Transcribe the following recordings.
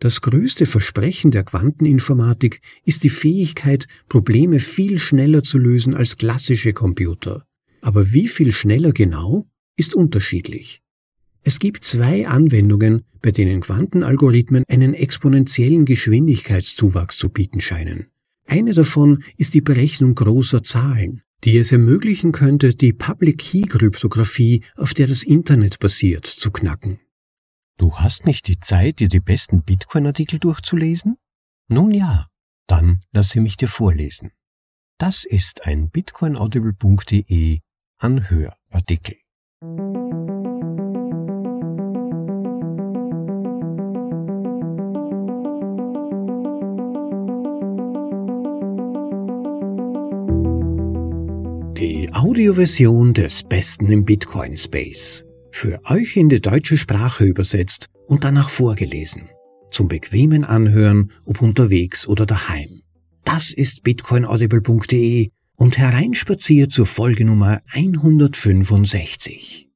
Das größte Versprechen der Quanteninformatik ist die Fähigkeit, Probleme viel schneller zu lösen als klassische Computer. Aber wie viel schneller genau, ist unterschiedlich. Es gibt zwei Anwendungen, bei denen Quantenalgorithmen einen exponentiellen Geschwindigkeitszuwachs zu bieten scheinen. Eine davon ist die Berechnung großer Zahlen, die es ermöglichen könnte, die Public Key Kryptographie, auf der das Internet basiert, zu knacken. Du hast nicht die Zeit, dir die besten Bitcoin-Artikel durchzulesen? Nun ja, dann lasse mich dir vorlesen. Das ist ein bitcoinaudible.de Anhörartikel. Die Audioversion des Besten im Bitcoin Space für euch in die deutsche Sprache übersetzt und danach vorgelesen. Zum bequemen Anhören, ob unterwegs oder daheim. Das ist bitcoinaudible.de und hereinspaziert zur Folge Nummer 165.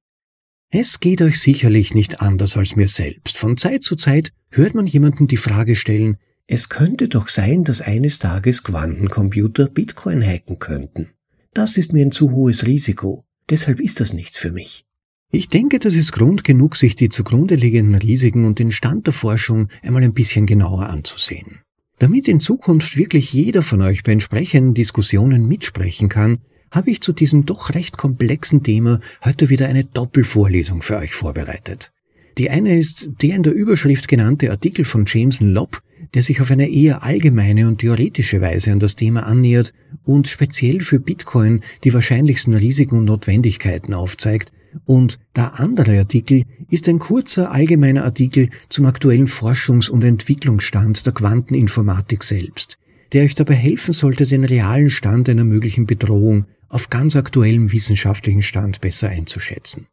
Es geht euch sicherlich nicht anders als mir selbst. Von Zeit zu Zeit hört man jemanden die Frage stellen, es könnte doch sein, dass eines Tages Quantencomputer Bitcoin hacken könnten. Das ist mir ein zu hohes Risiko, deshalb ist das nichts für mich. Ich denke, das ist Grund genug, sich die zugrunde liegenden Risiken und den Stand der Forschung einmal ein bisschen genauer anzusehen. Damit in Zukunft wirklich jeder von euch bei entsprechenden Diskussionen mitsprechen kann, habe ich zu diesem doch recht komplexen Thema heute wieder eine Doppelvorlesung für euch vorbereitet. Die eine ist der in der Überschrift genannte Artikel von Jameson Lobb, der sich auf eine eher allgemeine und theoretische Weise an das Thema annähert und speziell für Bitcoin die wahrscheinlichsten Risiken und Notwendigkeiten aufzeigt, und der andere Artikel ist ein kurzer allgemeiner Artikel zum aktuellen Forschungs- und Entwicklungsstand der Quanteninformatik selbst, der euch dabei helfen sollte, den realen Stand einer möglichen Bedrohung auf ganz aktuellem wissenschaftlichen Stand besser einzuschätzen.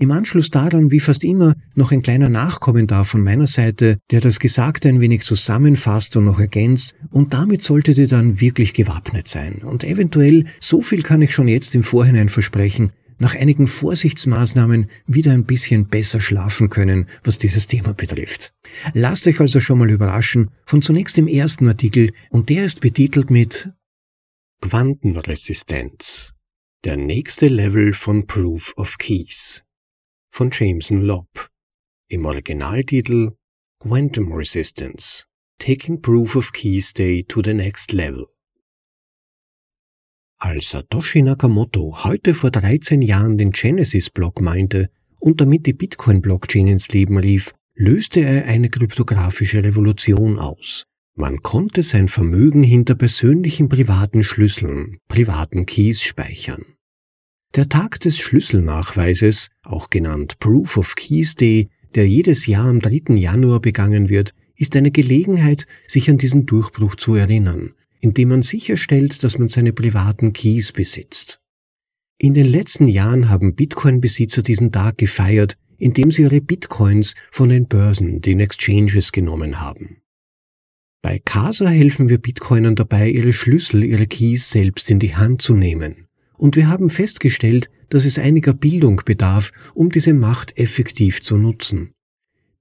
Im Anschluss daran, wie fast immer, noch ein kleiner Nachkommentar von meiner Seite, der das Gesagte ein wenig zusammenfasst und noch ergänzt, und damit solltet ihr dann wirklich gewappnet sein. Und eventuell, so viel kann ich schon jetzt im Vorhinein versprechen, nach einigen Vorsichtsmaßnahmen wieder ein bisschen besser schlafen können, was dieses Thema betrifft. Lasst euch also schon mal überraschen von zunächst dem ersten Artikel und der ist betitelt mit Quantenresistenz. Der nächste Level von Proof of Keys von Jameson Lobb. Im Originaltitel Quantum Resistance Taking Proof of Keys Day to the Next Level. Als Satoshi Nakamoto heute vor 13 Jahren den Genesis-Block meinte und damit die Bitcoin-Blockchain ins Leben rief, löste er eine kryptografische Revolution aus. Man konnte sein Vermögen hinter persönlichen privaten Schlüsseln, privaten Keys speichern. Der Tag des Schlüsselnachweises, auch genannt Proof of Keys Day, der jedes Jahr am 3. Januar begangen wird, ist eine Gelegenheit, sich an diesen Durchbruch zu erinnern indem man sicherstellt, dass man seine privaten Keys besitzt. In den letzten Jahren haben Bitcoin-Besitzer diesen Tag gefeiert, indem sie ihre Bitcoins von den Börsen, den Exchanges genommen haben. Bei Casa helfen wir Bitcoinern dabei, ihre Schlüssel, ihre Keys selbst in die Hand zu nehmen. Und wir haben festgestellt, dass es einiger Bildung bedarf, um diese Macht effektiv zu nutzen.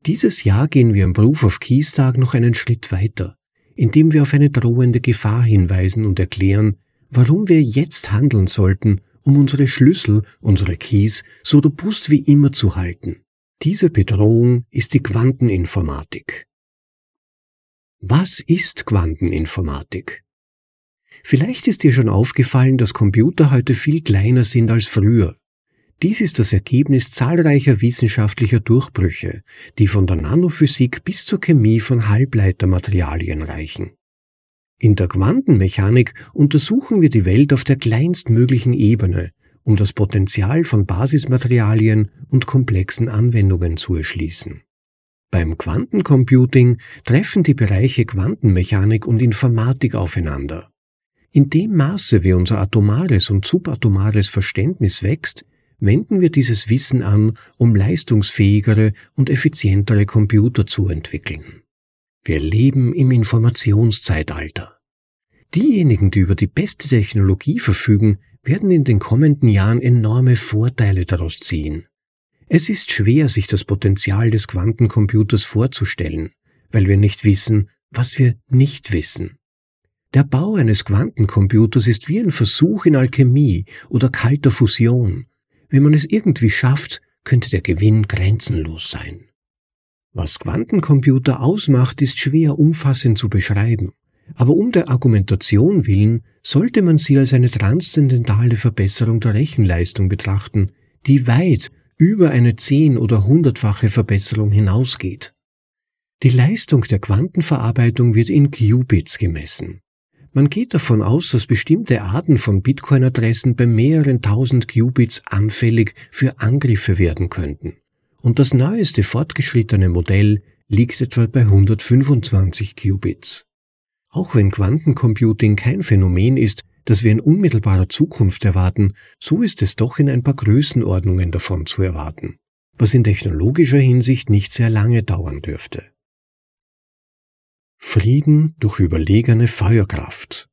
Dieses Jahr gehen wir am Proof of Keys Tag noch einen Schritt weiter indem wir auf eine drohende Gefahr hinweisen und erklären, warum wir jetzt handeln sollten, um unsere Schlüssel, unsere Keys so robust wie immer zu halten. Diese Bedrohung ist die Quanteninformatik. Was ist Quanteninformatik? Vielleicht ist dir schon aufgefallen, dass Computer heute viel kleiner sind als früher. Dies ist das Ergebnis zahlreicher wissenschaftlicher Durchbrüche, die von der Nanophysik bis zur Chemie von Halbleitermaterialien reichen. In der Quantenmechanik untersuchen wir die Welt auf der kleinstmöglichen Ebene, um das Potenzial von Basismaterialien und komplexen Anwendungen zu erschließen. Beim Quantencomputing treffen die Bereiche Quantenmechanik und Informatik aufeinander. In dem Maße, wie unser atomares und subatomares Verständnis wächst, wenden wir dieses Wissen an, um leistungsfähigere und effizientere Computer zu entwickeln. Wir leben im Informationszeitalter. Diejenigen, die über die beste Technologie verfügen, werden in den kommenden Jahren enorme Vorteile daraus ziehen. Es ist schwer, sich das Potenzial des Quantencomputers vorzustellen, weil wir nicht wissen, was wir nicht wissen. Der Bau eines Quantencomputers ist wie ein Versuch in Alchemie oder kalter Fusion. Wenn man es irgendwie schafft, könnte der Gewinn grenzenlos sein. Was Quantencomputer ausmacht, ist schwer umfassend zu beschreiben, aber um der Argumentation willen sollte man sie als eine transzendentale Verbesserung der Rechenleistung betrachten, die weit über eine zehn- oder hundertfache Verbesserung hinausgeht. Die Leistung der Quantenverarbeitung wird in Qubits gemessen. Man geht davon aus, dass bestimmte Arten von Bitcoin-Adressen bei mehreren tausend Qubits anfällig für Angriffe werden könnten. Und das neueste fortgeschrittene Modell liegt etwa bei 125 Qubits. Auch wenn Quantencomputing kein Phänomen ist, das wir in unmittelbarer Zukunft erwarten, so ist es doch in ein paar Größenordnungen davon zu erwarten, was in technologischer Hinsicht nicht sehr lange dauern dürfte. Frieden durch überlegene Feuerkraft.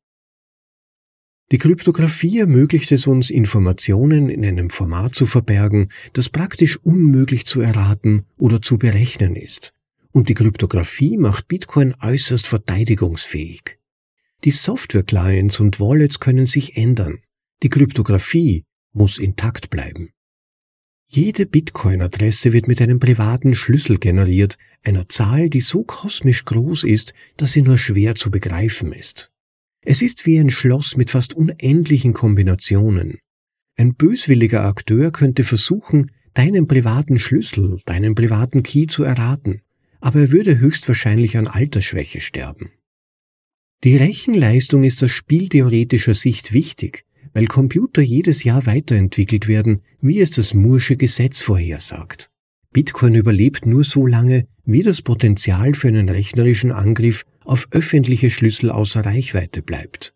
Die Kryptographie ermöglicht es uns, Informationen in einem Format zu verbergen, das praktisch unmöglich zu erraten oder zu berechnen ist. Und die Kryptographie macht Bitcoin äußerst verteidigungsfähig. Die Software-Clients und Wallets können sich ändern. Die Kryptographie muss intakt bleiben. Jede Bitcoin-Adresse wird mit einem privaten Schlüssel generiert, einer Zahl, die so kosmisch groß ist, dass sie nur schwer zu begreifen ist. Es ist wie ein Schloss mit fast unendlichen Kombinationen. Ein böswilliger Akteur könnte versuchen, deinen privaten Schlüssel, deinen privaten Key zu erraten, aber er würde höchstwahrscheinlich an Altersschwäche sterben. Die Rechenleistung ist aus spieltheoretischer Sicht wichtig, weil Computer jedes Jahr weiterentwickelt werden, wie es das Moore'sche Gesetz vorhersagt. Bitcoin überlebt nur so lange, wie das Potenzial für einen rechnerischen Angriff auf öffentliche Schlüssel außer Reichweite bleibt.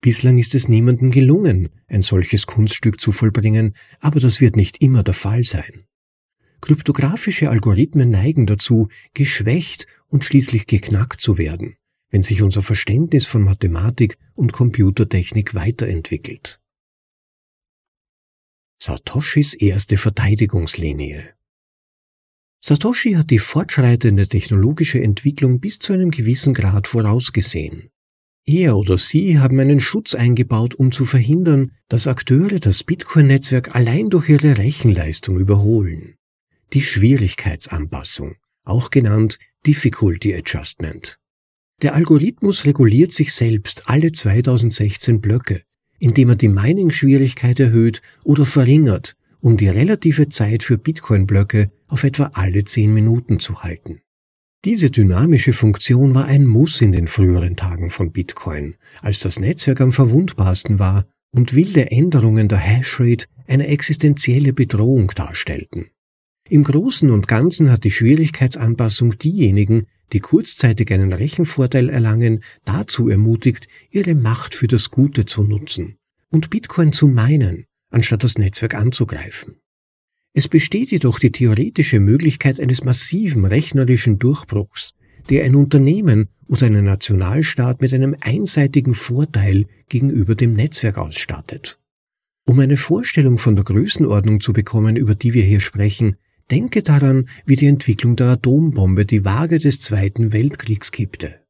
Bislang ist es niemandem gelungen, ein solches Kunststück zu vollbringen, aber das wird nicht immer der Fall sein. Kryptografische Algorithmen neigen dazu, geschwächt und schließlich geknackt zu werden, wenn sich unser Verständnis von Mathematik und Computertechnik weiterentwickelt. Satoshis erste Verteidigungslinie Satoshi hat die fortschreitende technologische Entwicklung bis zu einem gewissen Grad vorausgesehen. Er oder sie haben einen Schutz eingebaut, um zu verhindern, dass Akteure das Bitcoin-Netzwerk allein durch ihre Rechenleistung überholen. Die Schwierigkeitsanpassung, auch genannt Difficulty Adjustment. Der Algorithmus reguliert sich selbst alle 2016 Blöcke, indem er die Mining-Schwierigkeit erhöht oder verringert, um die relative Zeit für Bitcoin-Blöcke auf etwa alle 10 Minuten zu halten. Diese dynamische Funktion war ein Muss in den früheren Tagen von Bitcoin, als das Netzwerk am verwundbarsten war und wilde Änderungen der Hashrate eine existenzielle Bedrohung darstellten. Im Großen und Ganzen hat die Schwierigkeitsanpassung diejenigen, die kurzzeitig einen Rechenvorteil erlangen, dazu ermutigt, ihre Macht für das Gute zu nutzen und Bitcoin zu meinen, anstatt das Netzwerk anzugreifen. Es besteht jedoch die theoretische Möglichkeit eines massiven rechnerischen Durchbruchs, der ein Unternehmen oder einen Nationalstaat mit einem einseitigen Vorteil gegenüber dem Netzwerk ausstattet. Um eine Vorstellung von der Größenordnung zu bekommen, über die wir hier sprechen, Denke daran, wie die Entwicklung der Atombombe die Waage des Zweiten Weltkriegs kippte.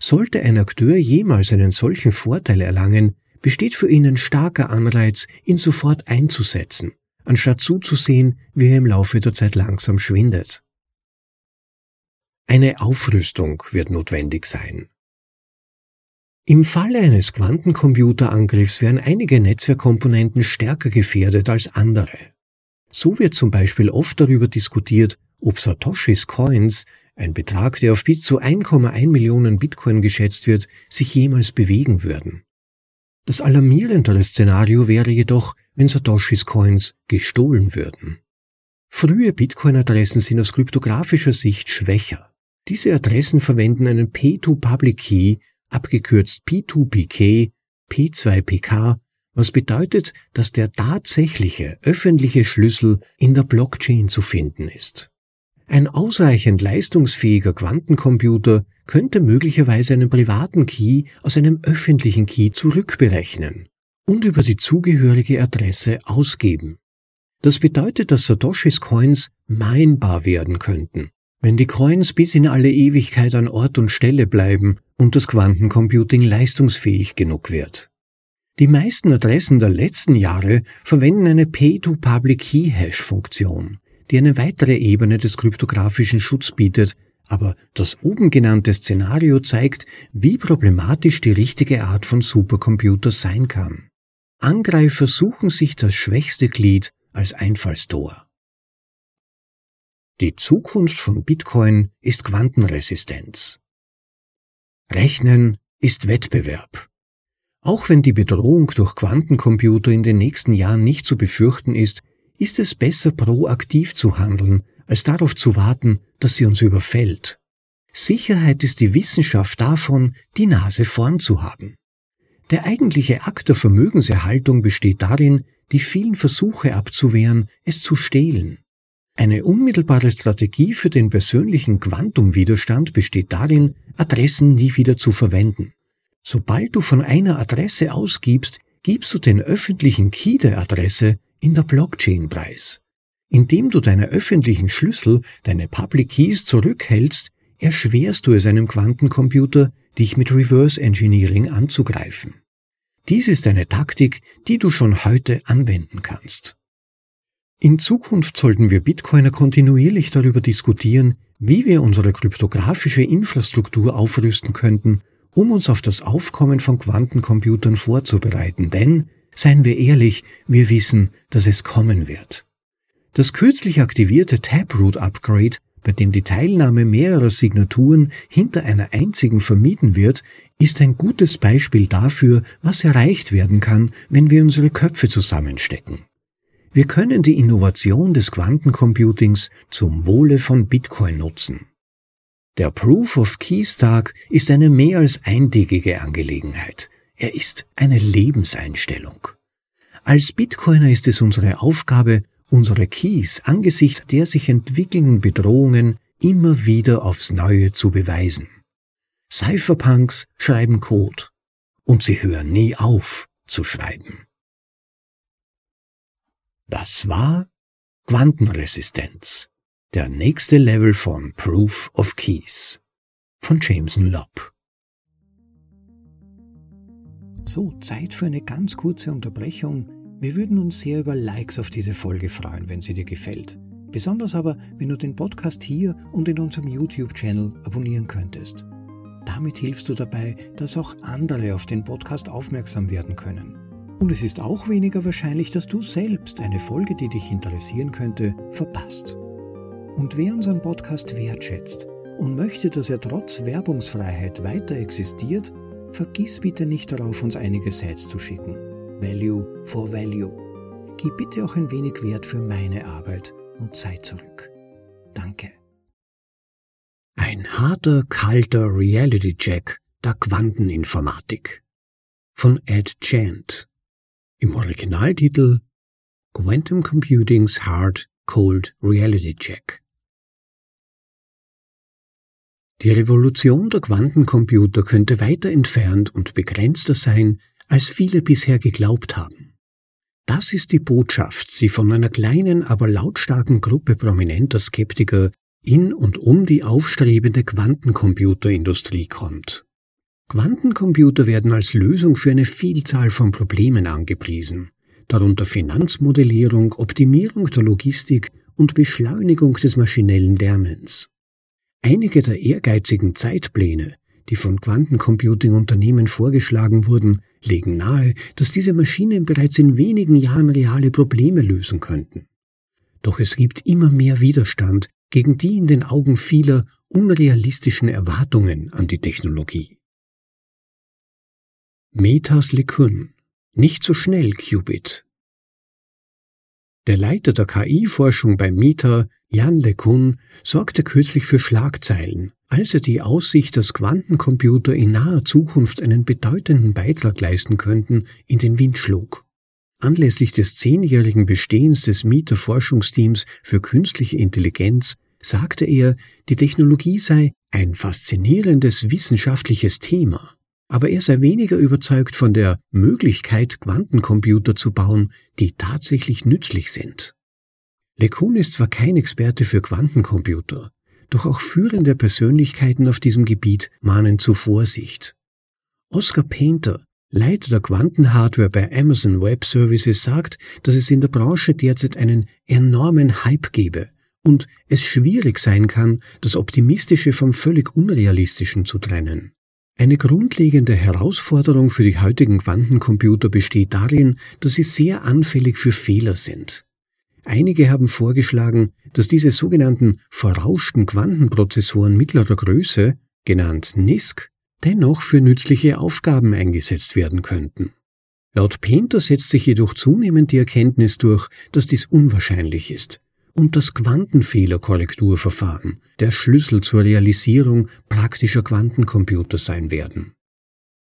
Sollte ein Akteur jemals einen solchen Vorteil erlangen, besteht für ihn ein starker Anreiz, ihn sofort einzusetzen, anstatt zuzusehen, wie er im Laufe der Zeit langsam schwindet. Eine Aufrüstung wird notwendig sein. Im Falle eines Quantencomputerangriffs werden einige Netzwerkkomponenten stärker gefährdet als andere. So wird zum Beispiel oft darüber diskutiert, ob Satoshis Coins, ein Betrag, der auf bis zu 1,1 Millionen Bitcoin geschätzt wird, sich jemals bewegen würden. Das alarmierendere Szenario wäre jedoch, wenn Satoshis Coins gestohlen würden. Frühe Bitcoin-Adressen sind aus kryptografischer Sicht schwächer. Diese Adressen verwenden einen P2-Public Key, abgekürzt P2PK, P2PK was bedeutet, dass der tatsächliche öffentliche Schlüssel in der Blockchain zu finden ist. Ein ausreichend leistungsfähiger Quantencomputer könnte möglicherweise einen privaten Key aus einem öffentlichen Key zurückberechnen und über die zugehörige Adresse ausgeben. Das bedeutet, dass Satoshis Coins minebar werden könnten, wenn die Coins bis in alle Ewigkeit an Ort und Stelle bleiben und das Quantencomputing leistungsfähig genug wird. Die meisten Adressen der letzten Jahre verwenden eine Pay-to-Public-Key-Hash-Funktion, die eine weitere Ebene des kryptografischen Schutz bietet, aber das oben genannte Szenario zeigt, wie problematisch die richtige Art von Supercomputer sein kann. Angreifer suchen sich das schwächste Glied als Einfallstor. Die Zukunft von Bitcoin ist Quantenresistenz. Rechnen ist Wettbewerb. Auch wenn die Bedrohung durch Quantencomputer in den nächsten Jahren nicht zu befürchten ist, ist es besser proaktiv zu handeln, als darauf zu warten, dass sie uns überfällt. Sicherheit ist die Wissenschaft davon, die Nase vorn zu haben. Der eigentliche Akt der Vermögenserhaltung besteht darin, die vielen Versuche abzuwehren, es zu stehlen. Eine unmittelbare Strategie für den persönlichen Quantumwiderstand besteht darin, Adressen nie wieder zu verwenden. Sobald du von einer Adresse ausgibst, gibst du den öffentlichen Key der Adresse in der Blockchain preis. Indem du deine öffentlichen Schlüssel, deine Public Keys zurückhältst, erschwerst du es einem Quantencomputer, dich mit Reverse Engineering anzugreifen. Dies ist eine Taktik, die du schon heute anwenden kannst. In Zukunft sollten wir Bitcoiner kontinuierlich darüber diskutieren, wie wir unsere kryptografische Infrastruktur aufrüsten könnten, um uns auf das Aufkommen von Quantencomputern vorzubereiten, denn, seien wir ehrlich, wir wissen, dass es kommen wird. Das kürzlich aktivierte Taproot Upgrade, bei dem die Teilnahme mehrerer Signaturen hinter einer einzigen vermieden wird, ist ein gutes Beispiel dafür, was erreicht werden kann, wenn wir unsere Köpfe zusammenstecken. Wir können die Innovation des Quantencomputings zum Wohle von Bitcoin nutzen. Der Proof of Keys Tag ist eine mehr als eintägige Angelegenheit. Er ist eine Lebenseinstellung. Als Bitcoiner ist es unsere Aufgabe, unsere Keys angesichts der sich entwickelnden Bedrohungen immer wieder aufs Neue zu beweisen. Cypherpunks schreiben Code und sie hören nie auf zu schreiben. Das war Quantenresistenz, der nächste Level von Proof of Keys von Jameson Lobb. So, Zeit für eine ganz kurze Unterbrechung. Wir würden uns sehr über Likes auf diese Folge freuen, wenn sie dir gefällt. Besonders aber, wenn du den Podcast hier und in unserem YouTube-Channel abonnieren könntest. Damit hilfst du dabei, dass auch andere auf den Podcast aufmerksam werden können. Und es ist auch weniger wahrscheinlich, dass du selbst eine Folge, die dich interessieren könnte, verpasst. Und wer unseren Podcast wertschätzt und möchte, dass er trotz Werbungsfreiheit weiter existiert, vergiss bitte nicht darauf, uns einige Sites zu schicken. Value for Value. Gib bitte auch ein wenig Wert für meine Arbeit und Zeit zurück. Danke. Ein harter, kalter Reality-Check der Quanteninformatik von Ed Chant im Originaltitel Quantum Computing's Hard Cold Reality Check. Die Revolution der Quantencomputer könnte weiter entfernt und begrenzter sein, als viele bisher geglaubt haben. Das ist die Botschaft, die von einer kleinen, aber lautstarken Gruppe prominenter Skeptiker in und um die aufstrebende Quantencomputerindustrie kommt. Quantencomputer werden als Lösung für eine Vielzahl von Problemen angepriesen, darunter Finanzmodellierung, Optimierung der Logistik und Beschleunigung des maschinellen Lernens. Einige der ehrgeizigen Zeitpläne, die von Quantencomputing-Unternehmen vorgeschlagen wurden, legen nahe, dass diese Maschinen bereits in wenigen Jahren reale Probleme lösen könnten. Doch es gibt immer mehr Widerstand gegen die in den Augen vieler unrealistischen Erwartungen an die Technologie. Metas LeCun. Nicht so schnell, Qubit. Der Leiter der KI-Forschung bei Meta, Jan LeCun, sorgte kürzlich für Schlagzeilen, als er die Aussicht, dass Quantencomputer in naher Zukunft einen bedeutenden Beitrag leisten könnten, in den Wind schlug. Anlässlich des zehnjährigen Bestehens des Meta-Forschungsteams für künstliche Intelligenz sagte er, die Technologie sei ein faszinierendes wissenschaftliches Thema aber er sei weniger überzeugt von der Möglichkeit, Quantencomputer zu bauen, die tatsächlich nützlich sind. LeCun ist zwar kein Experte für Quantencomputer, doch auch führende Persönlichkeiten auf diesem Gebiet mahnen zu Vorsicht. Oscar Painter, Leiter der Quantenhardware bei Amazon Web Services, sagt, dass es in der Branche derzeit einen enormen Hype gebe und es schwierig sein kann, das Optimistische vom völlig Unrealistischen zu trennen. Eine grundlegende Herausforderung für die heutigen Quantencomputer besteht darin, dass sie sehr anfällig für Fehler sind. Einige haben vorgeschlagen, dass diese sogenannten verrauschten Quantenprozessoren mittlerer Größe, genannt NISC, dennoch für nützliche Aufgaben eingesetzt werden könnten. Laut Painter setzt sich jedoch zunehmend die Erkenntnis durch, dass dies unwahrscheinlich ist und das Quantenfehlerkorrekturverfahren der Schlüssel zur Realisierung praktischer Quantencomputer sein werden.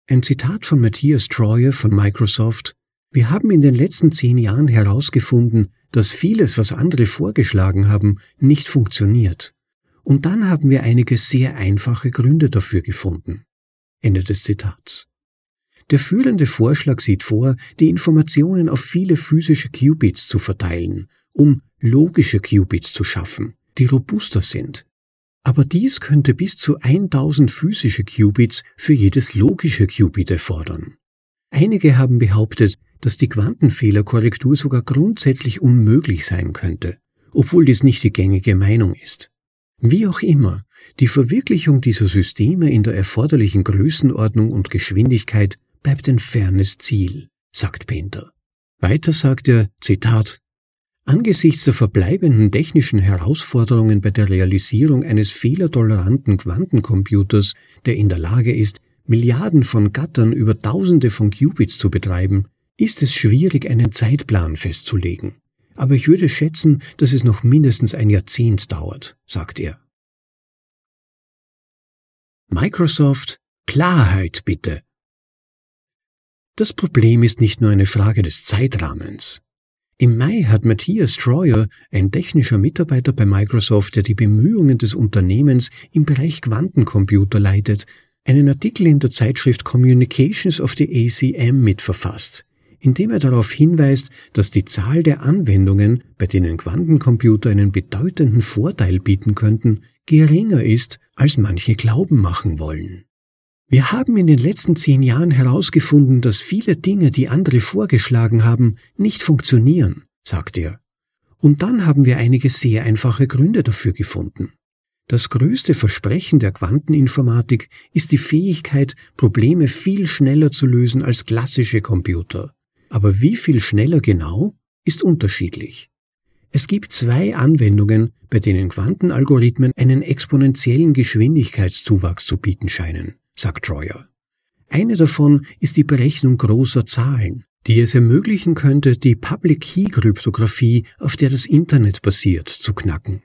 Ein Zitat von Matthias Troyer von Microsoft Wir haben in den letzten zehn Jahren herausgefunden, dass vieles, was andere vorgeschlagen haben, nicht funktioniert. Und dann haben wir einige sehr einfache Gründe dafür gefunden. Ende des Zitats. Der führende Vorschlag sieht vor, die Informationen auf viele physische Qubits zu verteilen, um logische Qubits zu schaffen, die robuster sind. Aber dies könnte bis zu 1000 physische Qubits für jedes logische Qubit erfordern. Einige haben behauptet, dass die Quantenfehlerkorrektur sogar grundsätzlich unmöglich sein könnte, obwohl dies nicht die gängige Meinung ist. Wie auch immer, die Verwirklichung dieser Systeme in der erforderlichen Größenordnung und Geschwindigkeit bleibt ein fernes Ziel, sagt Painter. Weiter sagt er, Zitat, Angesichts der verbleibenden technischen Herausforderungen bei der Realisierung eines fehlertoleranten Quantencomputers, der in der Lage ist, Milliarden von Gattern über Tausende von Qubits zu betreiben, ist es schwierig, einen Zeitplan festzulegen. Aber ich würde schätzen, dass es noch mindestens ein Jahrzehnt dauert, sagt er. Microsoft Klarheit bitte. Das Problem ist nicht nur eine Frage des Zeitrahmens. Im Mai hat Matthias Troyer, ein technischer Mitarbeiter bei Microsoft, der die Bemühungen des Unternehmens im Bereich Quantencomputer leitet, einen Artikel in der Zeitschrift Communications of the ACM mitverfasst, in dem er darauf hinweist, dass die Zahl der Anwendungen, bei denen Quantencomputer einen bedeutenden Vorteil bieten könnten, geringer ist, als manche glauben machen wollen. Wir haben in den letzten zehn Jahren herausgefunden, dass viele Dinge, die andere vorgeschlagen haben, nicht funktionieren, sagt er. Und dann haben wir einige sehr einfache Gründe dafür gefunden. Das größte Versprechen der Quanteninformatik ist die Fähigkeit, Probleme viel schneller zu lösen als klassische Computer. Aber wie viel schneller genau, ist unterschiedlich. Es gibt zwei Anwendungen, bei denen Quantenalgorithmen einen exponentiellen Geschwindigkeitszuwachs zu bieten scheinen sagt Troyer. Eine davon ist die Berechnung großer Zahlen, die es ermöglichen könnte, die Public Key Kryptographie, auf der das Internet basiert, zu knacken.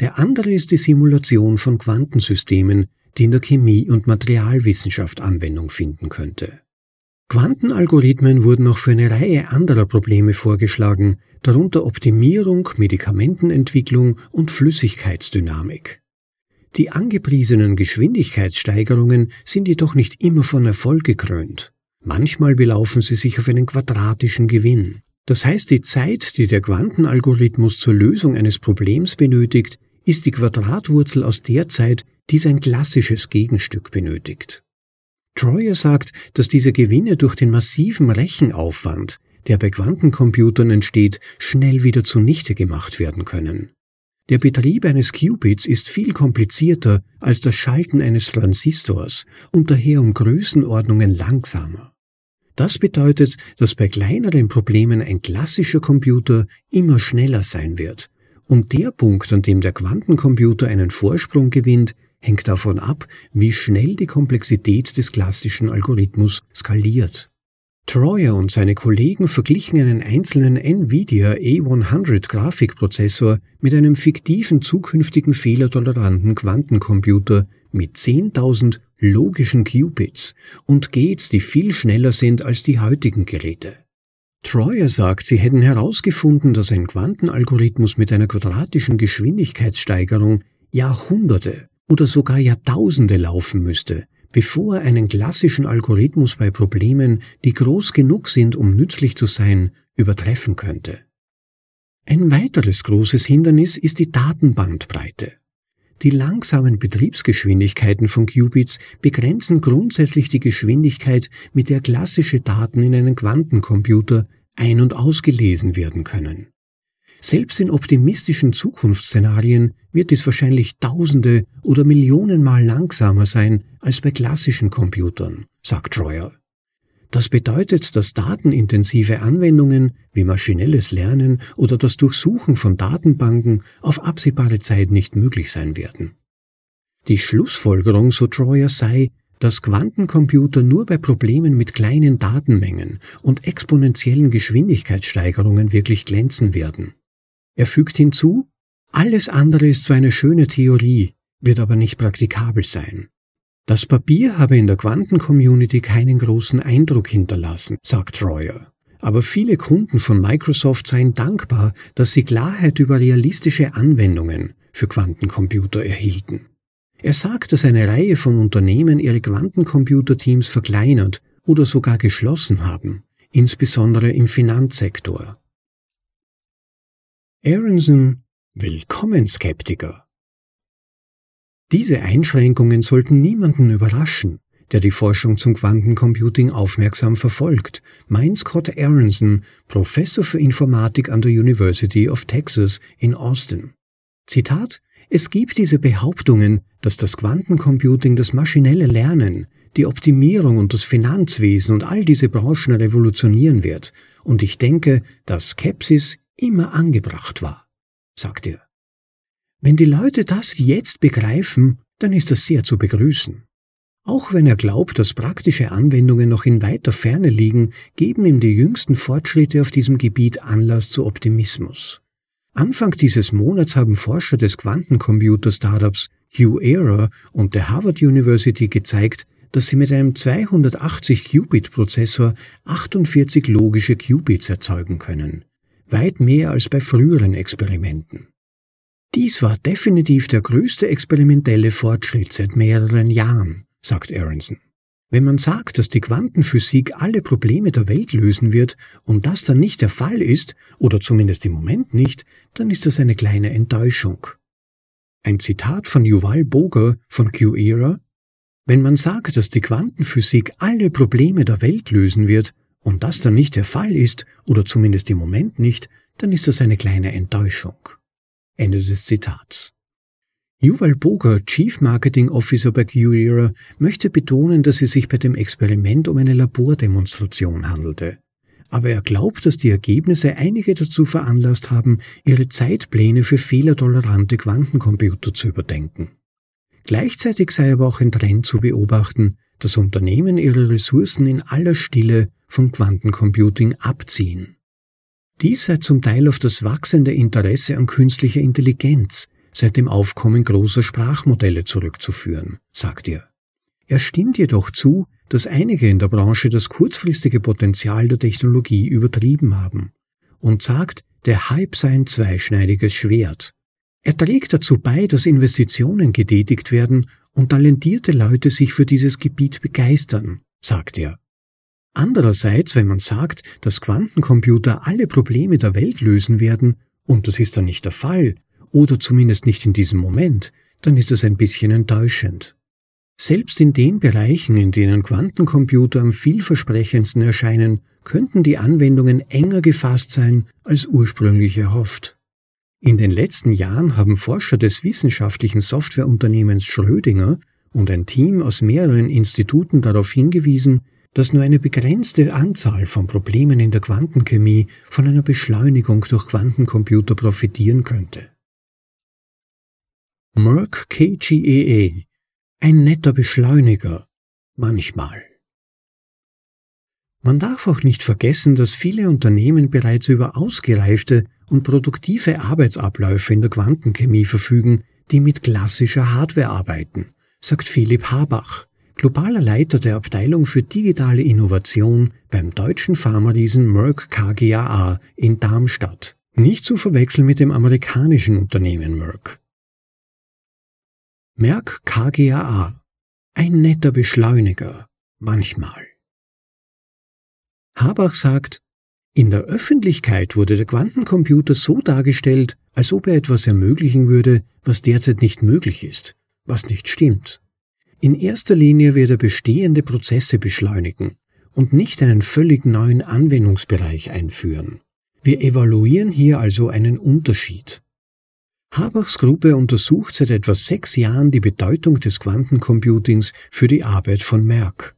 Der andere ist die Simulation von Quantensystemen, die in der Chemie- und Materialwissenschaft Anwendung finden könnte. Quantenalgorithmen wurden auch für eine Reihe anderer Probleme vorgeschlagen, darunter Optimierung, Medikamentenentwicklung und Flüssigkeitsdynamik. Die angepriesenen Geschwindigkeitssteigerungen sind jedoch nicht immer von Erfolg gekrönt. Manchmal belaufen sie sich auf einen quadratischen Gewinn. Das heißt, die Zeit, die der Quantenalgorithmus zur Lösung eines Problems benötigt, ist die Quadratwurzel aus der Zeit, die sein klassisches Gegenstück benötigt. Troyer sagt, dass diese Gewinne durch den massiven Rechenaufwand, der bei Quantencomputern entsteht, schnell wieder zunichte gemacht werden können. Der Betrieb eines Qubits ist viel komplizierter als das Schalten eines Transistors und daher um Größenordnungen langsamer. Das bedeutet, dass bei kleineren Problemen ein klassischer Computer immer schneller sein wird. Und der Punkt, an dem der Quantencomputer einen Vorsprung gewinnt, hängt davon ab, wie schnell die Komplexität des klassischen Algorithmus skaliert. Troyer und seine Kollegen verglichen einen einzelnen NVIDIA A100 Grafikprozessor mit einem fiktiven zukünftigen fehlertoleranten Quantencomputer mit 10.000 logischen Qubits und Gates, die viel schneller sind als die heutigen Geräte. Troyer sagt, sie hätten herausgefunden, dass ein Quantenalgorithmus mit einer quadratischen Geschwindigkeitssteigerung Jahrhunderte oder sogar Jahrtausende laufen müsste, bevor einen klassischen Algorithmus bei Problemen, die groß genug sind, um nützlich zu sein, übertreffen könnte. Ein weiteres großes Hindernis ist die Datenbandbreite. Die langsamen Betriebsgeschwindigkeiten von Qubits begrenzen grundsätzlich die Geschwindigkeit, mit der klassische Daten in einen Quantencomputer ein- und ausgelesen werden können. Selbst in optimistischen Zukunftsszenarien wird dies wahrscheinlich Tausende oder Millionenmal langsamer sein als bei klassischen Computern, sagt Troyer. Das bedeutet, dass datenintensive Anwendungen wie maschinelles Lernen oder das Durchsuchen von Datenbanken auf absehbare Zeit nicht möglich sein werden. Die Schlussfolgerung, so Troyer, sei, dass Quantencomputer nur bei Problemen mit kleinen Datenmengen und exponentiellen Geschwindigkeitssteigerungen wirklich glänzen werden. Er fügt hinzu, alles andere ist zwar eine schöne Theorie, wird aber nicht praktikabel sein. Das Papier habe in der Quantencommunity keinen großen Eindruck hinterlassen, sagt Troyer. Aber viele Kunden von Microsoft seien dankbar, dass sie Klarheit über realistische Anwendungen für Quantencomputer erhielten. Er sagt, dass eine Reihe von Unternehmen ihre Quantencomputerteams verkleinert oder sogar geschlossen haben, insbesondere im Finanzsektor. Aronson Willkommen-Skeptiker diese Einschränkungen sollten niemanden überraschen, der die Forschung zum Quantencomputing aufmerksam verfolgt, meint Scott Aronson, Professor für Informatik an der University of Texas in Austin. Zitat Es gibt diese Behauptungen, dass das Quantencomputing das maschinelle Lernen, die Optimierung und das Finanzwesen und all diese Branchen revolutionieren wird, und ich denke, dass Skepsis immer angebracht war, sagt er. Wenn die Leute das jetzt begreifen, dann ist das sehr zu begrüßen. Auch wenn er glaubt, dass praktische Anwendungen noch in weiter Ferne liegen, geben ihm die jüngsten Fortschritte auf diesem Gebiet Anlass zu Optimismus. Anfang dieses Monats haben Forscher des Quantencomputer-Startups Q-Era und der Harvard University gezeigt, dass sie mit einem 280-Qubit-Prozessor 48 logische Qubits erzeugen können. Weit mehr als bei früheren Experimenten. Dies war definitiv der größte experimentelle Fortschritt seit mehreren Jahren, sagt Aronson. Wenn man sagt, dass die Quantenphysik alle Probleme der Welt lösen wird und das dann nicht der Fall ist, oder zumindest im Moment nicht, dann ist das eine kleine Enttäuschung. Ein Zitat von Yuval Boger von Q-Era Wenn man sagt, dass die Quantenphysik alle Probleme der Welt lösen wird und das dann nicht der Fall ist, oder zumindest im Moment nicht, dann ist das eine kleine Enttäuschung. Ende des Zitats. Yuval Boger, Chief Marketing Officer bei Qura, möchte betonen, dass es sich bei dem Experiment um eine Labordemonstration handelte. Aber er glaubt, dass die Ergebnisse einige dazu veranlasst haben, ihre Zeitpläne für fehlertolerante Quantencomputer zu überdenken. Gleichzeitig sei aber auch ein Trend zu beobachten, dass Unternehmen ihre Ressourcen in aller Stille vom Quantencomputing abziehen. Dies sei zum Teil auf das wachsende Interesse an künstlicher Intelligenz seit dem Aufkommen großer Sprachmodelle zurückzuführen, sagt er. Er stimmt jedoch zu, dass einige in der Branche das kurzfristige Potenzial der Technologie übertrieben haben und sagt, der Hype sei ein zweischneidiges Schwert. Er trägt dazu bei, dass Investitionen getätigt werden und talentierte Leute sich für dieses Gebiet begeistern, sagt er. Andererseits, wenn man sagt, dass Quantencomputer alle Probleme der Welt lösen werden, und das ist dann nicht der Fall, oder zumindest nicht in diesem Moment, dann ist das ein bisschen enttäuschend. Selbst in den Bereichen, in denen Quantencomputer am vielversprechendsten erscheinen, könnten die Anwendungen enger gefasst sein als ursprünglich erhofft. In den letzten Jahren haben Forscher des wissenschaftlichen Softwareunternehmens Schrödinger und ein Team aus mehreren Instituten darauf hingewiesen, dass nur eine begrenzte Anzahl von Problemen in der Quantenchemie von einer Beschleunigung durch Quantencomputer profitieren könnte. Merck KGEE ein netter Beschleuniger, manchmal. Man darf auch nicht vergessen, dass viele Unternehmen bereits über ausgereifte und produktive Arbeitsabläufe in der Quantenchemie verfügen, die mit klassischer Hardware arbeiten, sagt Philipp Habach, globaler Leiter der Abteilung für digitale Innovation beim deutschen Pharmariesen Merck KGaA in Darmstadt. Nicht zu verwechseln mit dem amerikanischen Unternehmen Merck. Merck KGaA. Ein netter Beschleuniger. Manchmal. Habach sagt, In der Öffentlichkeit wurde der Quantencomputer so dargestellt, als ob er etwas ermöglichen würde, was derzeit nicht möglich ist, was nicht stimmt. In erster Linie wird er bestehende Prozesse beschleunigen und nicht einen völlig neuen Anwendungsbereich einführen. Wir evaluieren hier also einen Unterschied. Habachs Gruppe untersucht seit etwa sechs Jahren die Bedeutung des Quantencomputings für die Arbeit von Merck.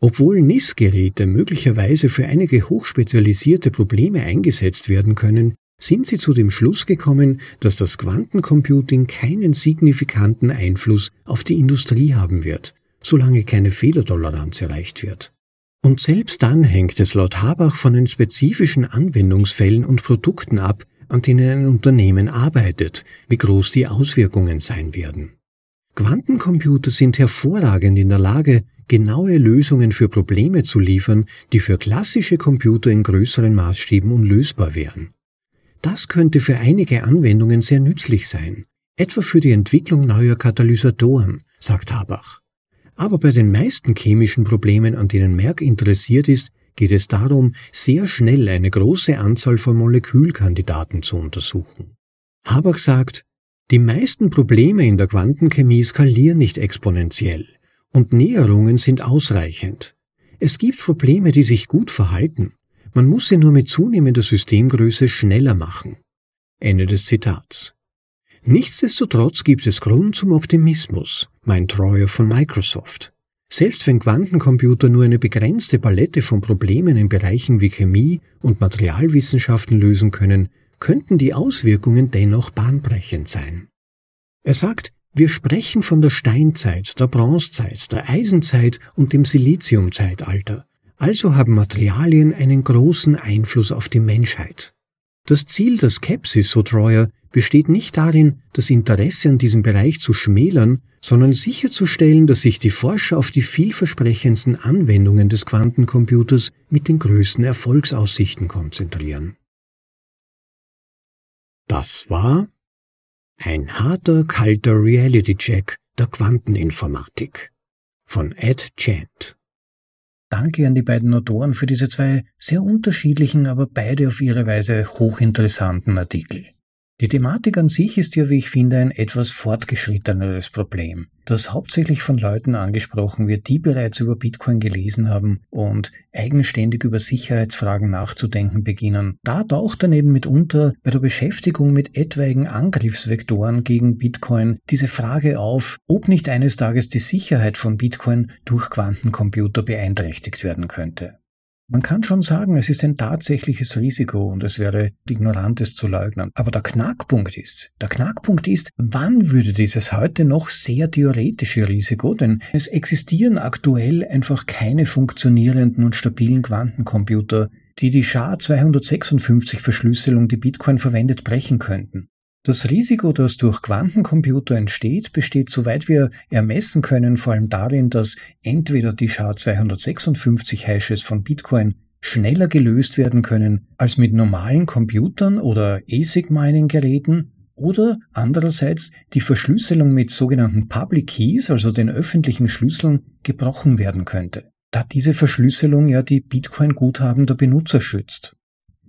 Obwohl NIS-Geräte möglicherweise für einige hochspezialisierte Probleme eingesetzt werden können, sind sie zu dem Schluss gekommen, dass das Quantencomputing keinen signifikanten Einfluss auf die Industrie haben wird, solange keine Fehlertoleranz erreicht wird. Und selbst dann hängt es laut Habach von den spezifischen Anwendungsfällen und Produkten ab, an denen ein Unternehmen arbeitet, wie groß die Auswirkungen sein werden. Quantencomputer sind hervorragend in der Lage, genaue Lösungen für Probleme zu liefern, die für klassische Computer in größeren Maßstäben unlösbar wären. Das könnte für einige Anwendungen sehr nützlich sein, etwa für die Entwicklung neuer Katalysatoren, sagt Habach. Aber bei den meisten chemischen Problemen, an denen Merck interessiert ist, geht es darum, sehr schnell eine große Anzahl von Molekülkandidaten zu untersuchen. Habach sagt, die meisten Probleme in der Quantenchemie skalieren nicht exponentiell und Näherungen sind ausreichend. Es gibt Probleme, die sich gut verhalten, man muss sie nur mit zunehmender Systemgröße schneller machen. Ende des Zitats. Nichtsdestotrotz gibt es Grund zum Optimismus, meint Troyer von Microsoft. Selbst wenn Quantencomputer nur eine begrenzte Palette von Problemen in Bereichen wie Chemie und Materialwissenschaften lösen können, könnten die Auswirkungen dennoch bahnbrechend sein. Er sagt, wir sprechen von der Steinzeit, der Bronzezeit, der Eisenzeit und dem Siliziumzeitalter. Also haben Materialien einen großen Einfluss auf die Menschheit. Das Ziel der Skepsis, so Treuer, besteht nicht darin, das Interesse an diesem Bereich zu schmälern, sondern sicherzustellen, dass sich die Forscher auf die vielversprechendsten Anwendungen des Quantencomputers mit den größten Erfolgsaussichten konzentrieren. Das war ein harter, kalter Reality-Check der Quanteninformatik von Ed Chant. Danke an die beiden Autoren für diese zwei sehr unterschiedlichen, aber beide auf ihre Weise hochinteressanten Artikel. Die Thematik an sich ist ja, wie ich finde, ein etwas fortgeschritteneres Problem, das hauptsächlich von Leuten angesprochen wird, die bereits über Bitcoin gelesen haben und eigenständig über Sicherheitsfragen nachzudenken beginnen. Da taucht daneben mitunter bei der Beschäftigung mit etwaigen Angriffsvektoren gegen Bitcoin diese Frage auf, ob nicht eines Tages die Sicherheit von Bitcoin durch Quantencomputer beeinträchtigt werden könnte. Man kann schon sagen, es ist ein tatsächliches Risiko und es wäre ignorant, es zu leugnen. Aber der Knackpunkt ist, der Knackpunkt ist, wann würde dieses heute noch sehr theoretische Risiko, denn es existieren aktuell einfach keine funktionierenden und stabilen Quantencomputer, die die SHA-256 Verschlüsselung, die Bitcoin verwendet, brechen könnten. Das Risiko, das durch Quantencomputer entsteht, besteht, soweit wir ermessen können, vor allem darin, dass entweder die SHA-256-Hashes von Bitcoin schneller gelöst werden können als mit normalen Computern oder ASIC-Mining-Geräten oder andererseits die Verschlüsselung mit sogenannten Public Keys, also den öffentlichen Schlüsseln, gebrochen werden könnte, da diese Verschlüsselung ja die Bitcoin-Guthaben der Benutzer schützt.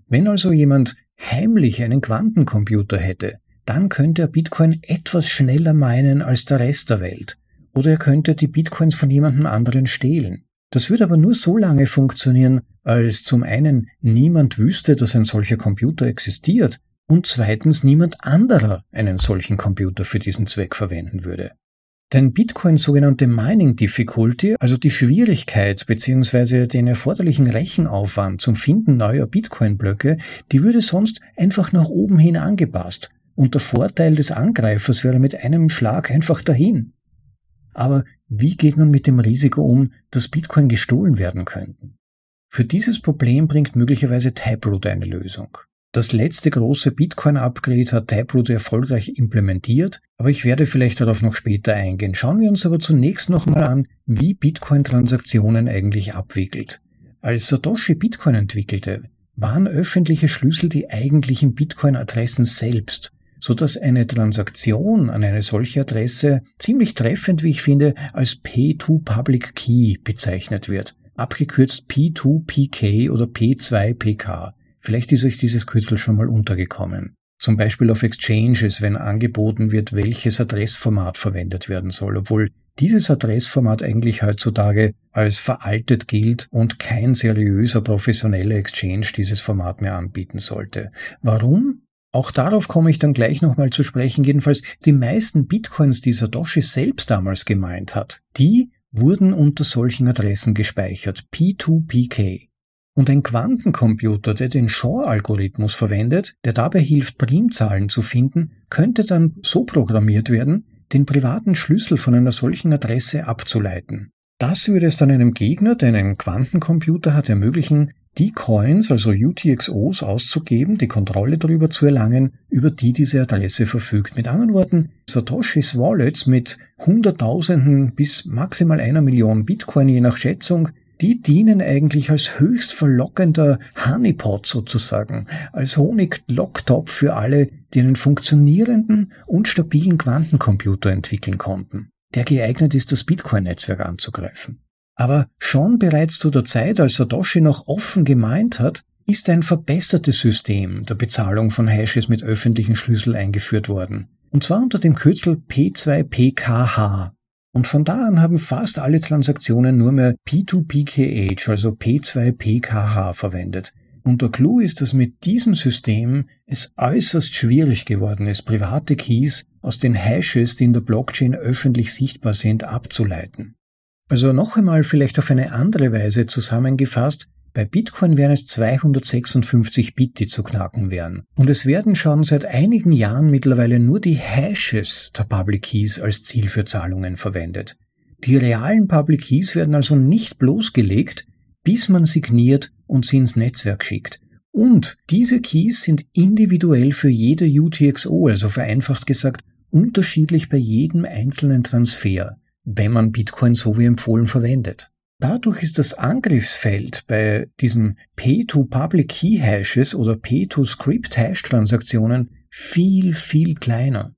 Wenn also jemand heimlich einen Quantencomputer hätte, dann könnte er Bitcoin etwas schneller meinen als der Rest der Welt. Oder er könnte die Bitcoins von jemandem anderen stehlen. Das würde aber nur so lange funktionieren, als zum einen niemand wüsste, dass ein solcher Computer existiert und zweitens niemand anderer einen solchen Computer für diesen Zweck verwenden würde. Denn Bitcoins sogenannte Mining Difficulty, also die Schwierigkeit bzw. den erforderlichen Rechenaufwand zum Finden neuer Bitcoin-Blöcke, die würde sonst einfach nach oben hin angepasst und der Vorteil des Angreifers wäre mit einem Schlag einfach dahin. Aber wie geht man mit dem Risiko um, dass Bitcoin gestohlen werden könnten? Für dieses Problem bringt möglicherweise Taproot eine Lösung. Das letzte große Bitcoin-Upgrade hat Taproot erfolgreich implementiert, aber ich werde vielleicht darauf noch später eingehen. Schauen wir uns aber zunächst nochmal an, wie Bitcoin-Transaktionen eigentlich abwickelt. Als Satoshi Bitcoin entwickelte, waren öffentliche Schlüssel die eigentlichen Bitcoin-Adressen selbst, so dass eine Transaktion an eine solche Adresse ziemlich treffend, wie ich finde, als P2 Public Key bezeichnet wird, abgekürzt P2PK oder P2PK. Vielleicht ist euch dieses Kürzel schon mal untergekommen. Zum Beispiel auf Exchanges, wenn angeboten wird, welches Adressformat verwendet werden soll, obwohl dieses Adressformat eigentlich heutzutage als veraltet gilt und kein seriöser professioneller Exchange dieses Format mehr anbieten sollte. Warum? Auch darauf komme ich dann gleich nochmal zu sprechen. Jedenfalls die meisten Bitcoins, die Satoshi selbst damals gemeint hat, die wurden unter solchen Adressen gespeichert. P2PK. Und ein Quantencomputer, der den Shor-Algorithmus verwendet, der dabei hilft, Primzahlen zu finden, könnte dann so programmiert werden, den privaten Schlüssel von einer solchen Adresse abzuleiten. Das würde es dann einem Gegner, der einen Quantencomputer hat, ermöglichen, die Coins, also UTXOs, auszugeben, die Kontrolle darüber zu erlangen, über die diese Adresse verfügt. Mit anderen Worten, Satoshis Wallets mit Hunderttausenden bis maximal einer Million Bitcoin je nach Schätzung die dienen eigentlich als höchst verlockender Honeypot sozusagen, als Honiglocktopf für alle, die einen funktionierenden und stabilen Quantencomputer entwickeln konnten, der geeignet ist, das Bitcoin-Netzwerk anzugreifen. Aber schon bereits zu der Zeit, als Satoshi noch offen gemeint hat, ist ein verbessertes System der Bezahlung von Hashes mit öffentlichen Schlüssel eingeführt worden. Und zwar unter dem Kürzel P2PKH, und von da an haben fast alle Transaktionen nur mehr P2PKH, also P2PKH verwendet. Und der Clou ist, dass mit diesem System es äußerst schwierig geworden ist, private Keys aus den Hashes, die in der Blockchain öffentlich sichtbar sind, abzuleiten. Also noch einmal vielleicht auf eine andere Weise zusammengefasst, bei Bitcoin wären es 256 Bit, die zu knacken wären. Und es werden schon seit einigen Jahren mittlerweile nur die Hashes der Public Keys als Ziel für Zahlungen verwendet. Die realen Public Keys werden also nicht bloßgelegt, bis man signiert und sie ins Netzwerk schickt. Und diese Keys sind individuell für jede UTXO, also vereinfacht gesagt, unterschiedlich bei jedem einzelnen Transfer, wenn man Bitcoin so wie empfohlen verwendet. Dadurch ist das Angriffsfeld bei diesen P2 Public Key Hashes oder P2 Script Hash Transaktionen viel, viel kleiner.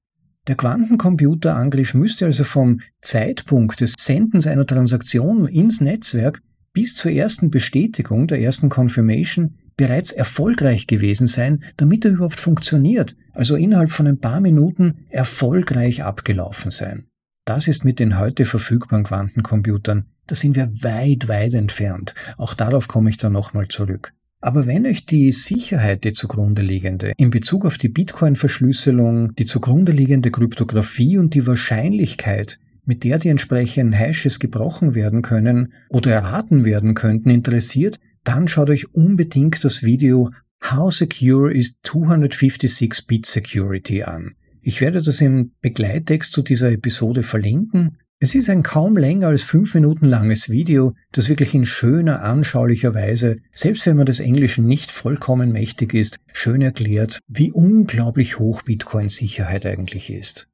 Der Quantencomputerangriff müsste also vom Zeitpunkt des Sendens einer Transaktion ins Netzwerk bis zur ersten Bestätigung, der ersten Confirmation, bereits erfolgreich gewesen sein, damit er überhaupt funktioniert, also innerhalb von ein paar Minuten erfolgreich abgelaufen sein. Das ist mit den heute verfügbaren Quantencomputern da sind wir weit, weit entfernt. Auch darauf komme ich dann nochmal zurück. Aber wenn euch die Sicherheit, die zugrunde liegende, in Bezug auf die Bitcoin-Verschlüsselung, die zugrunde liegende Kryptographie und die Wahrscheinlichkeit, mit der die entsprechenden Hashes gebrochen werden können oder erraten werden könnten, interessiert, dann schaut euch unbedingt das Video How Secure is 256-Bit Security an. Ich werde das im Begleittext zu dieser Episode verlinken es ist ein kaum länger als fünf Minuten langes Video, das wirklich in schöner, anschaulicher Weise, selbst wenn man des Englischen nicht vollkommen mächtig ist, schön erklärt, wie unglaublich hoch Bitcoins Sicherheit eigentlich ist.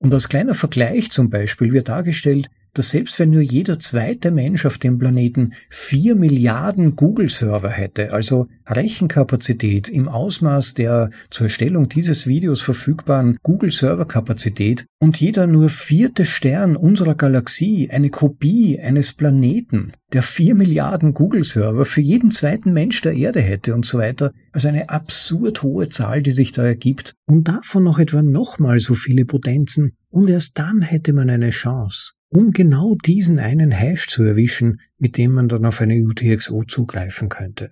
Und als kleiner Vergleich zum Beispiel wird dargestellt, dass selbst wenn nur jeder zweite Mensch auf dem Planeten vier Milliarden Google-Server hätte, also Rechenkapazität im Ausmaß der zur Erstellung dieses Videos verfügbaren Google-Server-Kapazität und jeder nur vierte Stern unserer Galaxie eine Kopie eines Planeten, der vier Milliarden Google-Server für jeden zweiten Mensch der Erde hätte und so weiter, also eine absurd hohe Zahl, die sich da ergibt, und davon noch etwa nochmal so viele Potenzen, und erst dann hätte man eine Chance um genau diesen einen Hash zu erwischen, mit dem man dann auf eine UTXO zugreifen könnte.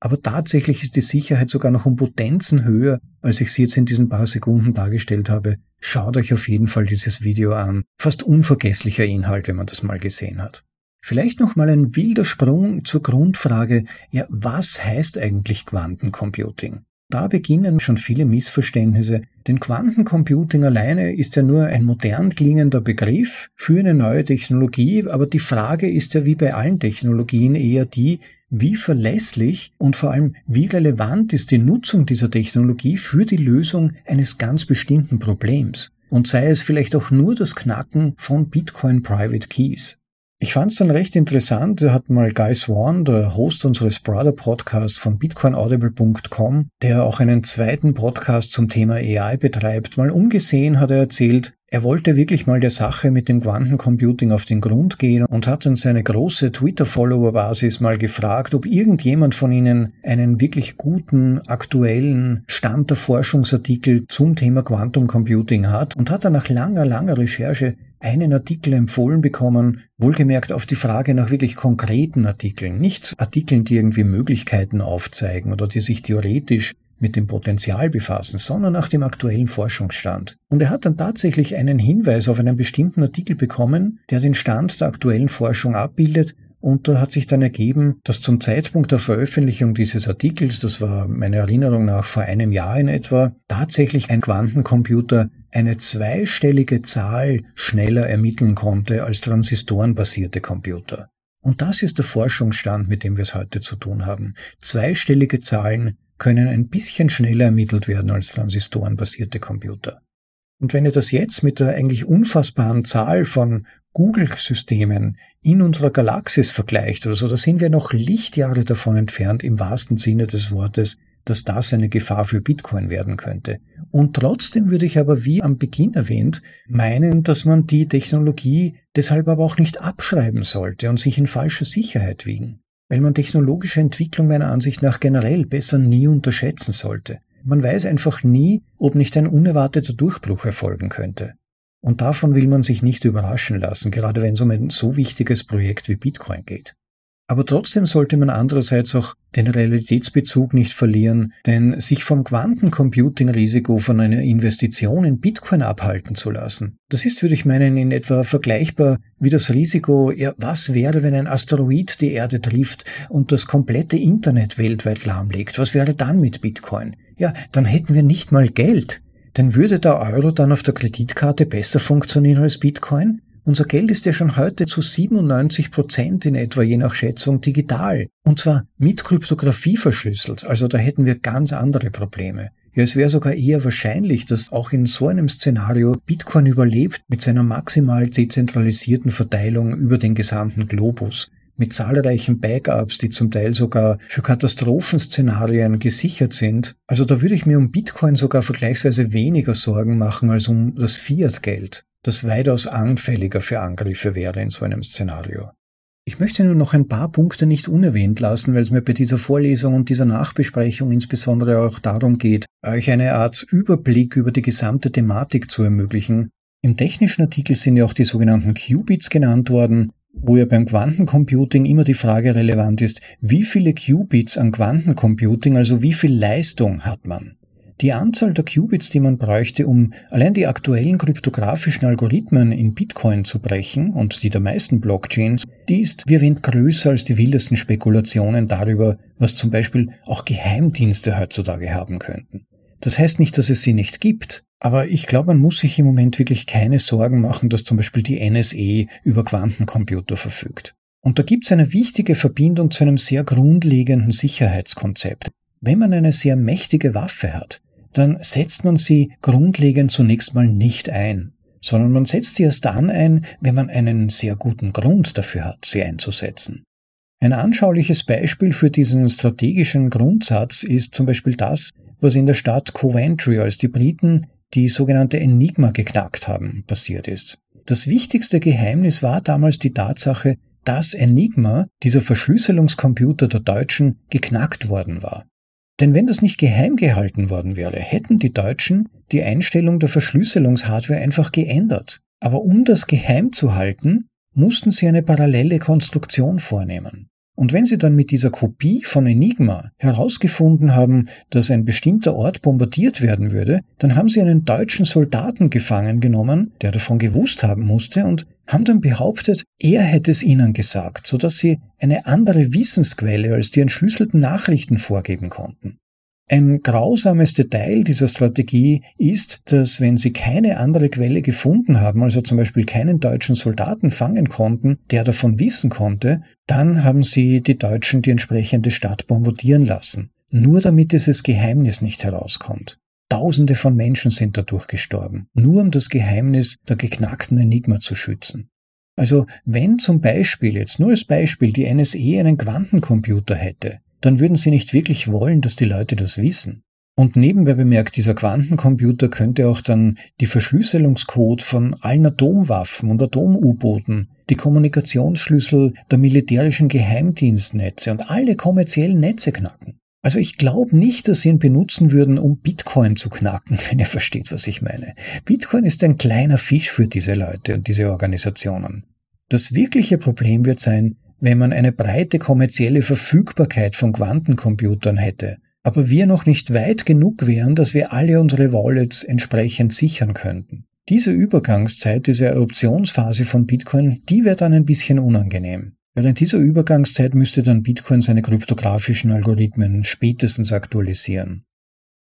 Aber tatsächlich ist die Sicherheit sogar noch um Potenzen höher, als ich sie jetzt in diesen paar Sekunden dargestellt habe. Schaut euch auf jeden Fall dieses Video an. Fast unvergesslicher Inhalt, wenn man das mal gesehen hat. Vielleicht noch mal ein wilder Sprung zur Grundfrage, ja, was heißt eigentlich Quantencomputing? Da beginnen schon viele Missverständnisse, denn Quantencomputing alleine ist ja nur ein modern klingender Begriff für eine neue Technologie, aber die Frage ist ja wie bei allen Technologien eher die, wie verlässlich und vor allem wie relevant ist die Nutzung dieser Technologie für die Lösung eines ganz bestimmten Problems und sei es vielleicht auch nur das Knacken von Bitcoin Private Keys. Ich fand es dann recht interessant, da hat mal Guy Swan, der Host unseres Brother Podcasts von bitcoinaudible.com, der auch einen zweiten Podcast zum Thema AI betreibt, mal umgesehen hat er erzählt, er wollte wirklich mal der Sache mit dem Quantencomputing auf den Grund gehen und hat dann seine große Twitter-Follower-Basis mal gefragt, ob irgendjemand von ihnen einen wirklich guten, aktuellen Stand der Forschungsartikel zum Thema Quantum Computing hat und hat dann nach langer, langer Recherche einen Artikel empfohlen bekommen, wohlgemerkt auf die Frage nach wirklich konkreten Artikeln, nicht Artikeln, die irgendwie Möglichkeiten aufzeigen oder die sich theoretisch mit dem Potenzial befassen, sondern nach dem aktuellen Forschungsstand. Und er hat dann tatsächlich einen Hinweis auf einen bestimmten Artikel bekommen, der den Stand der aktuellen Forschung abbildet und da hat sich dann ergeben, dass zum Zeitpunkt der Veröffentlichung dieses Artikels, das war meiner Erinnerung nach vor einem Jahr in etwa, tatsächlich ein Quantencomputer eine zweistellige Zahl schneller ermitteln konnte als transistorenbasierte Computer. Und das ist der Forschungsstand, mit dem wir es heute zu tun haben. Zweistellige Zahlen können ein bisschen schneller ermittelt werden als transistorenbasierte Computer. Und wenn ihr das jetzt mit der eigentlich unfassbaren Zahl von Google-Systemen in unserer Galaxis vergleicht oder so, da sind wir noch Lichtjahre davon entfernt, im wahrsten Sinne des Wortes, dass das eine Gefahr für Bitcoin werden könnte. Und trotzdem würde ich aber, wie am Beginn erwähnt, meinen, dass man die Technologie deshalb aber auch nicht abschreiben sollte und sich in falscher Sicherheit wiegen weil man technologische Entwicklung meiner Ansicht nach generell besser nie unterschätzen sollte. Man weiß einfach nie, ob nicht ein unerwarteter Durchbruch erfolgen könnte. Und davon will man sich nicht überraschen lassen, gerade wenn es um ein so wichtiges Projekt wie Bitcoin geht. Aber trotzdem sollte man andererseits auch den Realitätsbezug nicht verlieren, denn sich vom Quantencomputing-Risiko von einer Investition in Bitcoin abhalten zu lassen, das ist, würde ich meinen, in etwa vergleichbar wie das Risiko, ja, was wäre, wenn ein Asteroid die Erde trifft und das komplette Internet weltweit lahmlegt? Was wäre dann mit Bitcoin? Ja, dann hätten wir nicht mal Geld. Denn würde der Euro dann auf der Kreditkarte besser funktionieren als Bitcoin? Unser Geld ist ja schon heute zu 97 Prozent in etwa je nach Schätzung digital. Und zwar mit Kryptographie verschlüsselt. Also da hätten wir ganz andere Probleme. Ja, es wäre sogar eher wahrscheinlich, dass auch in so einem Szenario Bitcoin überlebt mit seiner maximal dezentralisierten Verteilung über den gesamten Globus mit zahlreichen Backups, die zum Teil sogar für Katastrophenszenarien gesichert sind. Also da würde ich mir um Bitcoin sogar vergleichsweise weniger Sorgen machen als um das Fiat-Geld das weitaus anfälliger für Angriffe wäre in so einem Szenario. Ich möchte nur noch ein paar Punkte nicht unerwähnt lassen, weil es mir bei dieser Vorlesung und dieser Nachbesprechung insbesondere auch darum geht, euch eine Art Überblick über die gesamte Thematik zu ermöglichen. Im technischen Artikel sind ja auch die sogenannten Qubits genannt worden, wo ja beim Quantencomputing immer die Frage relevant ist, wie viele Qubits an Quantencomputing, also wie viel Leistung hat man? Die Anzahl der Qubits, die man bräuchte, um allein die aktuellen kryptografischen Algorithmen in Bitcoin zu brechen und die der meisten Blockchains, die ist, wie erwähnt, größer als die wildesten Spekulationen darüber, was zum Beispiel auch Geheimdienste heutzutage haben könnten. Das heißt nicht, dass es sie nicht gibt, aber ich glaube, man muss sich im Moment wirklich keine Sorgen machen, dass zum Beispiel die NSE über Quantencomputer verfügt. Und da gibt es eine wichtige Verbindung zu einem sehr grundlegenden Sicherheitskonzept. Wenn man eine sehr mächtige Waffe hat, dann setzt man sie grundlegend zunächst mal nicht ein, sondern man setzt sie erst dann ein, wenn man einen sehr guten Grund dafür hat, sie einzusetzen. Ein anschauliches Beispiel für diesen strategischen Grundsatz ist zum Beispiel das, was in der Stadt Coventry, als die Briten die sogenannte Enigma geknackt haben, passiert ist. Das wichtigste Geheimnis war damals die Tatsache, dass Enigma, dieser Verschlüsselungscomputer der Deutschen, geknackt worden war. Denn wenn das nicht geheim gehalten worden wäre, hätten die Deutschen die Einstellung der Verschlüsselungshardware einfach geändert. Aber um das geheim zu halten, mussten sie eine parallele Konstruktion vornehmen. Und wenn sie dann mit dieser Kopie von Enigma herausgefunden haben, dass ein bestimmter Ort bombardiert werden würde, dann haben sie einen deutschen Soldaten gefangen genommen, der davon gewusst haben musste, und haben dann behauptet, er hätte es ihnen gesagt, sodass sie eine andere Wissensquelle als die entschlüsselten Nachrichten vorgeben konnten. Ein grausames Detail dieser Strategie ist, dass wenn sie keine andere Quelle gefunden haben, also zum Beispiel keinen deutschen Soldaten fangen konnten, der davon wissen konnte, dann haben sie die Deutschen die entsprechende Stadt bombardieren lassen, nur damit dieses Geheimnis nicht herauskommt. Tausende von Menschen sind dadurch gestorben, nur um das Geheimnis der geknackten Enigma zu schützen. Also wenn zum Beispiel, jetzt nur als Beispiel, die NSE einen Quantencomputer hätte, dann würden sie nicht wirklich wollen, dass die Leute das wissen. Und nebenbei bemerkt, dieser Quantencomputer könnte auch dann die Verschlüsselungscode von allen Atomwaffen und Atom-U-Booten, die Kommunikationsschlüssel der militärischen Geheimdienstnetze und alle kommerziellen Netze knacken. Also ich glaube nicht, dass sie ihn benutzen würden, um Bitcoin zu knacken, wenn ihr versteht, was ich meine. Bitcoin ist ein kleiner Fisch für diese Leute und diese Organisationen. Das wirkliche Problem wird sein, wenn man eine breite kommerzielle Verfügbarkeit von Quantencomputern hätte, aber wir noch nicht weit genug wären, dass wir alle unsere Wallets entsprechend sichern könnten. Diese Übergangszeit, diese Eruptionsphase von Bitcoin, die wird dann ein bisschen unangenehm. Während dieser Übergangszeit müsste dann Bitcoin seine kryptografischen Algorithmen spätestens aktualisieren.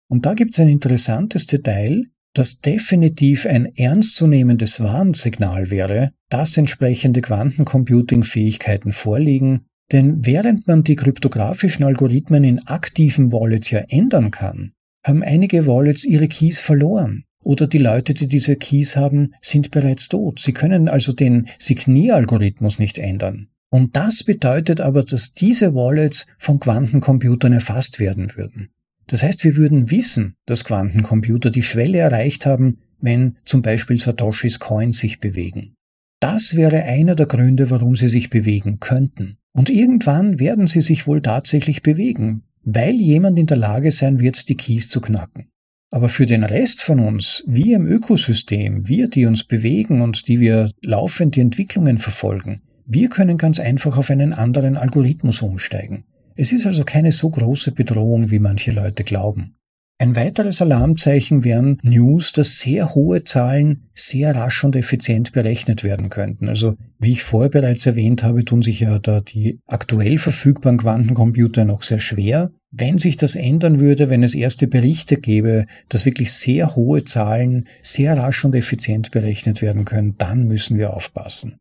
Und da gibt es ein interessantes Detail, das definitiv ein ernstzunehmendes Warnsignal wäre, dass entsprechende Quantencomputing-Fähigkeiten vorliegen, denn während man die kryptografischen Algorithmen in aktiven Wallets ja ändern kann, haben einige Wallets ihre Keys verloren. Oder die Leute, die diese Keys haben, sind bereits tot. Sie können also den Signieralgorithmus nicht ändern. Und das bedeutet aber, dass diese Wallets von Quantencomputern erfasst werden würden. Das heißt, wir würden wissen, dass Quantencomputer die Schwelle erreicht haben, wenn zum Beispiel Satoshis Coins sich bewegen. Das wäre einer der Gründe, warum sie sich bewegen könnten. Und irgendwann werden sie sich wohl tatsächlich bewegen, weil jemand in der Lage sein wird, die Keys zu knacken. Aber für den Rest von uns, wir im Ökosystem, wir, die uns bewegen und die wir laufend die Entwicklungen verfolgen, wir können ganz einfach auf einen anderen Algorithmus umsteigen. Es ist also keine so große Bedrohung, wie manche Leute glauben. Ein weiteres Alarmzeichen wären News, dass sehr hohe Zahlen sehr rasch und effizient berechnet werden könnten. Also, wie ich vorher bereits erwähnt habe, tun sich ja da die aktuell verfügbaren Quantencomputer noch sehr schwer. Wenn sich das ändern würde, wenn es erste Berichte gäbe, dass wirklich sehr hohe Zahlen sehr rasch und effizient berechnet werden können, dann müssen wir aufpassen.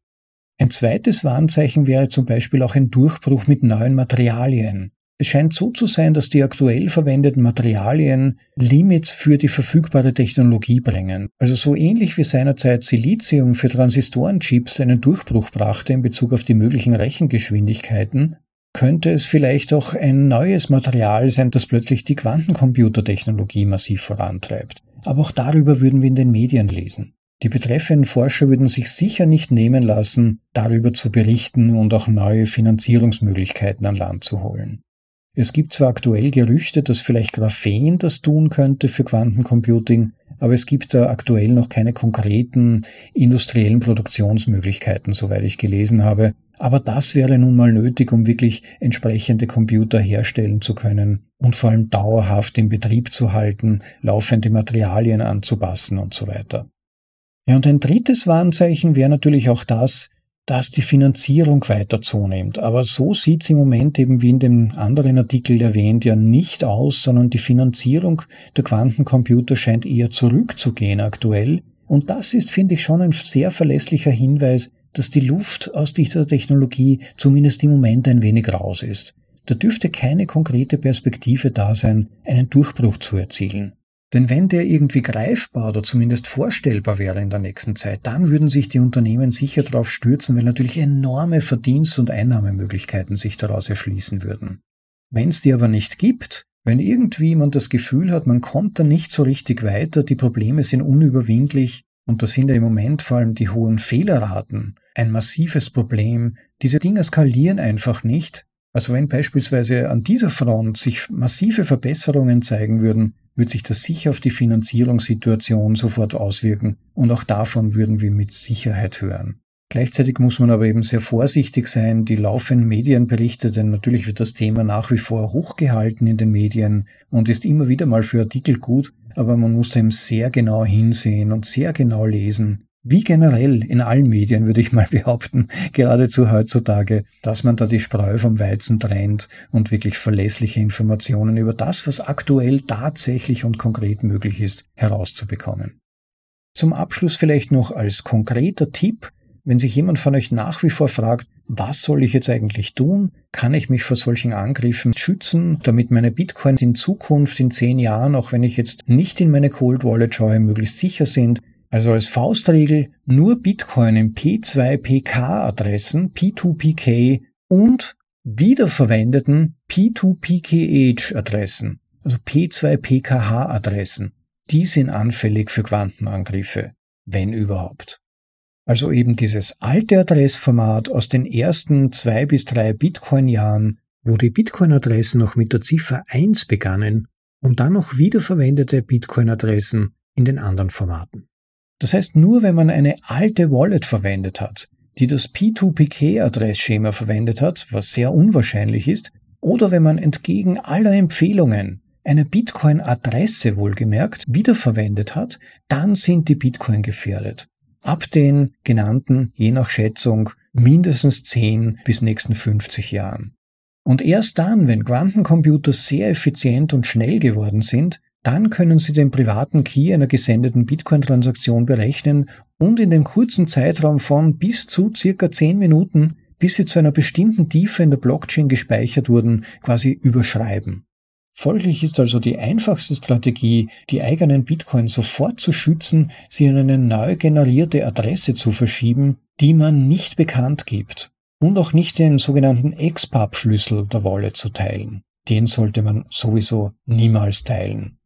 Ein zweites Warnzeichen wäre zum Beispiel auch ein Durchbruch mit neuen Materialien. Es scheint so zu sein, dass die aktuell verwendeten Materialien Limits für die verfügbare Technologie bringen. Also so ähnlich wie seinerzeit Silizium für Transistorenchips einen Durchbruch brachte in Bezug auf die möglichen Rechengeschwindigkeiten, könnte es vielleicht auch ein neues Material sein, das plötzlich die Quantencomputertechnologie massiv vorantreibt. Aber auch darüber würden wir in den Medien lesen. Die betreffenden Forscher würden sich sicher nicht nehmen lassen, darüber zu berichten und auch neue Finanzierungsmöglichkeiten an Land zu holen. Es gibt zwar aktuell Gerüchte, dass vielleicht Graphen das tun könnte für Quantencomputing, aber es gibt da aktuell noch keine konkreten industriellen Produktionsmöglichkeiten, soweit ich gelesen habe. Aber das wäre nun mal nötig, um wirklich entsprechende Computer herstellen zu können und vor allem dauerhaft im Betrieb zu halten, laufende Materialien anzupassen und so weiter. Ja, und ein drittes Warnzeichen wäre natürlich auch das, dass die Finanzierung weiter zunimmt. Aber so sieht es im Moment eben wie in dem anderen Artikel erwähnt ja nicht aus, sondern die Finanzierung der Quantencomputer scheint eher zurückzugehen aktuell. Und das ist, finde ich, schon ein sehr verlässlicher Hinweis, dass die Luft aus dieser Technologie zumindest im Moment ein wenig raus ist. Da dürfte keine konkrete Perspektive da sein, einen Durchbruch zu erzielen. Denn wenn der irgendwie greifbar oder zumindest vorstellbar wäre in der nächsten Zeit, dann würden sich die Unternehmen sicher darauf stürzen, weil natürlich enorme Verdienst- und Einnahmemöglichkeiten sich daraus erschließen würden. Wenn es die aber nicht gibt, wenn irgendwie man das Gefühl hat, man kommt da nicht so richtig weiter, die Probleme sind unüberwindlich und da sind ja im Moment vor allem die hohen Fehlerraten ein massives Problem, diese Dinge skalieren einfach nicht. Also wenn beispielsweise an dieser Front sich massive Verbesserungen zeigen würden, wird sich das sicher auf die Finanzierungssituation sofort auswirken und auch davon würden wir mit Sicherheit hören. Gleichzeitig muss man aber eben sehr vorsichtig sein, die laufenden Medienberichte, denn natürlich wird das Thema nach wie vor hochgehalten in den Medien und ist immer wieder mal für Artikel gut, aber man muss da eben sehr genau hinsehen und sehr genau lesen, wie generell in allen Medien würde ich mal behaupten, geradezu heutzutage, dass man da die Spreu vom Weizen trennt und wirklich verlässliche Informationen über das, was aktuell tatsächlich und konkret möglich ist, herauszubekommen. Zum Abschluss vielleicht noch als konkreter Tipp, wenn sich jemand von euch nach wie vor fragt, was soll ich jetzt eigentlich tun? Kann ich mich vor solchen Angriffen schützen, damit meine Bitcoins in Zukunft, in zehn Jahren, auch wenn ich jetzt nicht in meine Cold Wallet schaue, möglichst sicher sind? Also als Faustregel nur Bitcoin in P2PK-Adressen, P2PK und wiederverwendeten P2PKH-Adressen, also P2PKH-Adressen. Die sind anfällig für Quantenangriffe, wenn überhaupt. Also eben dieses alte Adressformat aus den ersten zwei bis drei Bitcoin-Jahren, wo die Bitcoin-Adressen noch mit der Ziffer 1 begannen und dann noch wiederverwendete Bitcoin-Adressen in den anderen Formaten. Das heißt, nur wenn man eine alte Wallet verwendet hat, die das P2PK-Adressschema verwendet hat, was sehr unwahrscheinlich ist, oder wenn man entgegen aller Empfehlungen eine Bitcoin-Adresse wohlgemerkt wiederverwendet hat, dann sind die Bitcoin gefährdet. Ab den genannten, je nach Schätzung, mindestens 10 bis nächsten 50 Jahren. Und erst dann, wenn Quantencomputer sehr effizient und schnell geworden sind, dann können Sie den privaten Key einer gesendeten Bitcoin-Transaktion berechnen und in dem kurzen Zeitraum von bis zu circa 10 Minuten, bis sie zu einer bestimmten Tiefe in der Blockchain gespeichert wurden, quasi überschreiben. Folglich ist also die einfachste Strategie, die eigenen Bitcoin sofort zu schützen, sie in eine neu generierte Adresse zu verschieben, die man nicht bekannt gibt und auch nicht den sogenannten XPub-Schlüssel der Wallet zu teilen. Den sollte man sowieso niemals teilen.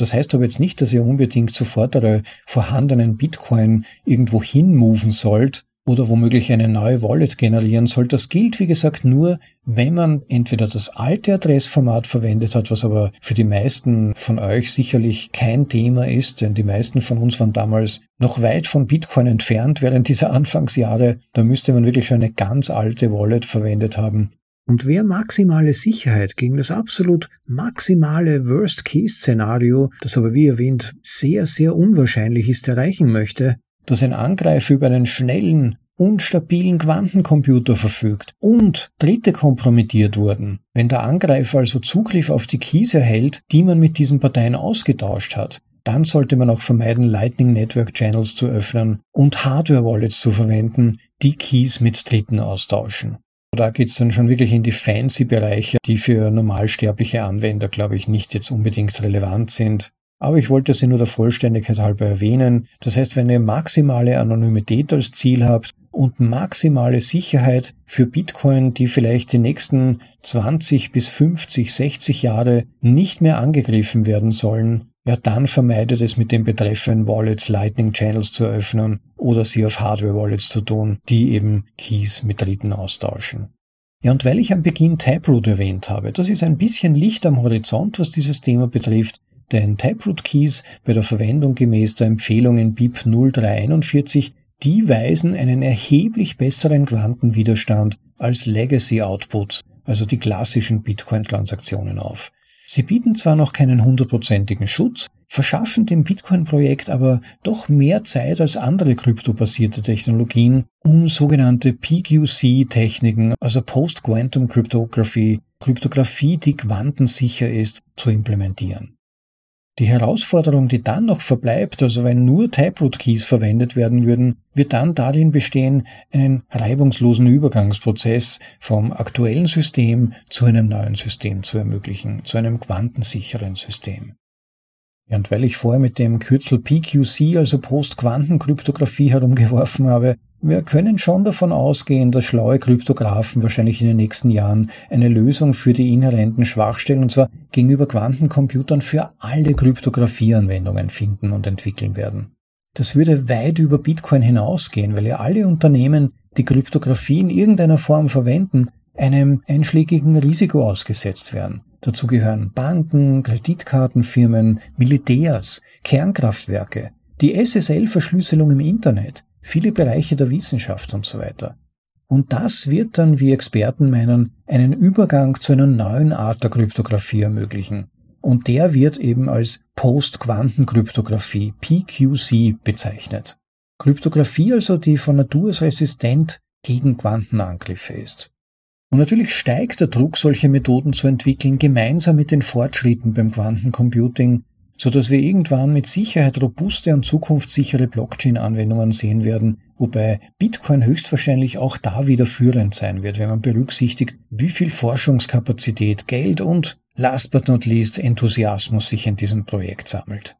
Das heißt aber jetzt nicht, dass ihr unbedingt sofort eure vorhandenen Bitcoin irgendwo hinmoven sollt oder womöglich eine neue Wallet generieren sollt. Das gilt, wie gesagt, nur, wenn man entweder das alte Adressformat verwendet hat, was aber für die meisten von euch sicherlich kein Thema ist, denn die meisten von uns waren damals noch weit von Bitcoin entfernt während dieser Anfangsjahre. Da müsste man wirklich schon eine ganz alte Wallet verwendet haben. Und wer maximale Sicherheit gegen das absolut maximale Worst-Case-Szenario, das aber wie erwähnt sehr, sehr unwahrscheinlich ist, erreichen möchte, dass ein Angreifer über einen schnellen und stabilen Quantencomputer verfügt und Dritte kompromittiert wurden. Wenn der Angreifer also Zugriff auf die Keys erhält, die man mit diesen Parteien ausgetauscht hat, dann sollte man auch vermeiden, Lightning Network Channels zu öffnen und Hardware Wallets zu verwenden, die Keys mit Dritten austauschen. Da geht's dann schon wirklich in die fancy Bereiche, die für normalsterbliche Anwender, glaube ich, nicht jetzt unbedingt relevant sind. Aber ich wollte sie nur der Vollständigkeit halber erwähnen. Das heißt, wenn ihr maximale Anonymität als Ziel habt und maximale Sicherheit für Bitcoin, die vielleicht die nächsten 20 bis 50, 60 Jahre nicht mehr angegriffen werden sollen, ja, dann vermeidet es mit den betreffenden Wallets Lightning Channels zu öffnen oder sie auf Hardware Wallets zu tun, die eben Keys mit Dritten austauschen. Ja, und weil ich am Beginn Taproot erwähnt habe, das ist ein bisschen Licht am Horizont, was dieses Thema betrifft, denn Taproot Keys bei der Verwendung gemäß der Empfehlungen BIP 0341, die weisen einen erheblich besseren Quantenwiderstand als Legacy Outputs, also die klassischen Bitcoin-Transaktionen auf. Sie bieten zwar noch keinen hundertprozentigen Schutz, verschaffen dem Bitcoin-Projekt aber doch mehr Zeit als andere kryptobasierte Technologien, um sogenannte PQC-Techniken, also Post-Quantum Cryptography, Kryptographie, die quantensicher ist, zu implementieren. Die Herausforderung, die dann noch verbleibt, also wenn nur Taproot-Keys verwendet werden würden, wird dann darin bestehen, einen reibungslosen Übergangsprozess vom aktuellen System zu einem neuen System zu ermöglichen, zu einem quantensicheren System. Und weil ich vorher mit dem Kürzel PQC, also Post-Quantenkryptographie herumgeworfen habe, wir können schon davon ausgehen, dass schlaue Kryptographen wahrscheinlich in den nächsten Jahren eine Lösung für die inhärenten Schwachstellen, und zwar gegenüber Quantencomputern für alle Kryptographieanwendungen finden und entwickeln werden. Das würde weit über Bitcoin hinausgehen, weil ja alle Unternehmen, die Kryptographie in irgendeiner Form verwenden, einem einschlägigen Risiko ausgesetzt werden. Dazu gehören Banken, Kreditkartenfirmen, Militärs, Kernkraftwerke, die SSL-Verschlüsselung im Internet, viele Bereiche der Wissenschaft und so weiter. Und das wird dann, wie Experten meinen, einen Übergang zu einer neuen Art der Kryptographie ermöglichen. Und der wird eben als Post-Quantenkryptographie, PQC, bezeichnet. Kryptographie also, die von Natur aus resistent gegen Quantenangriffe ist. Und natürlich steigt der Druck, solche Methoden zu entwickeln, gemeinsam mit den Fortschritten beim Quantencomputing, so dass wir irgendwann mit Sicherheit robuste und zukunftssichere Blockchain-Anwendungen sehen werden, wobei Bitcoin höchstwahrscheinlich auch da wieder führend sein wird, wenn man berücksichtigt, wie viel Forschungskapazität, Geld und last but not least Enthusiasmus sich in diesem Projekt sammelt.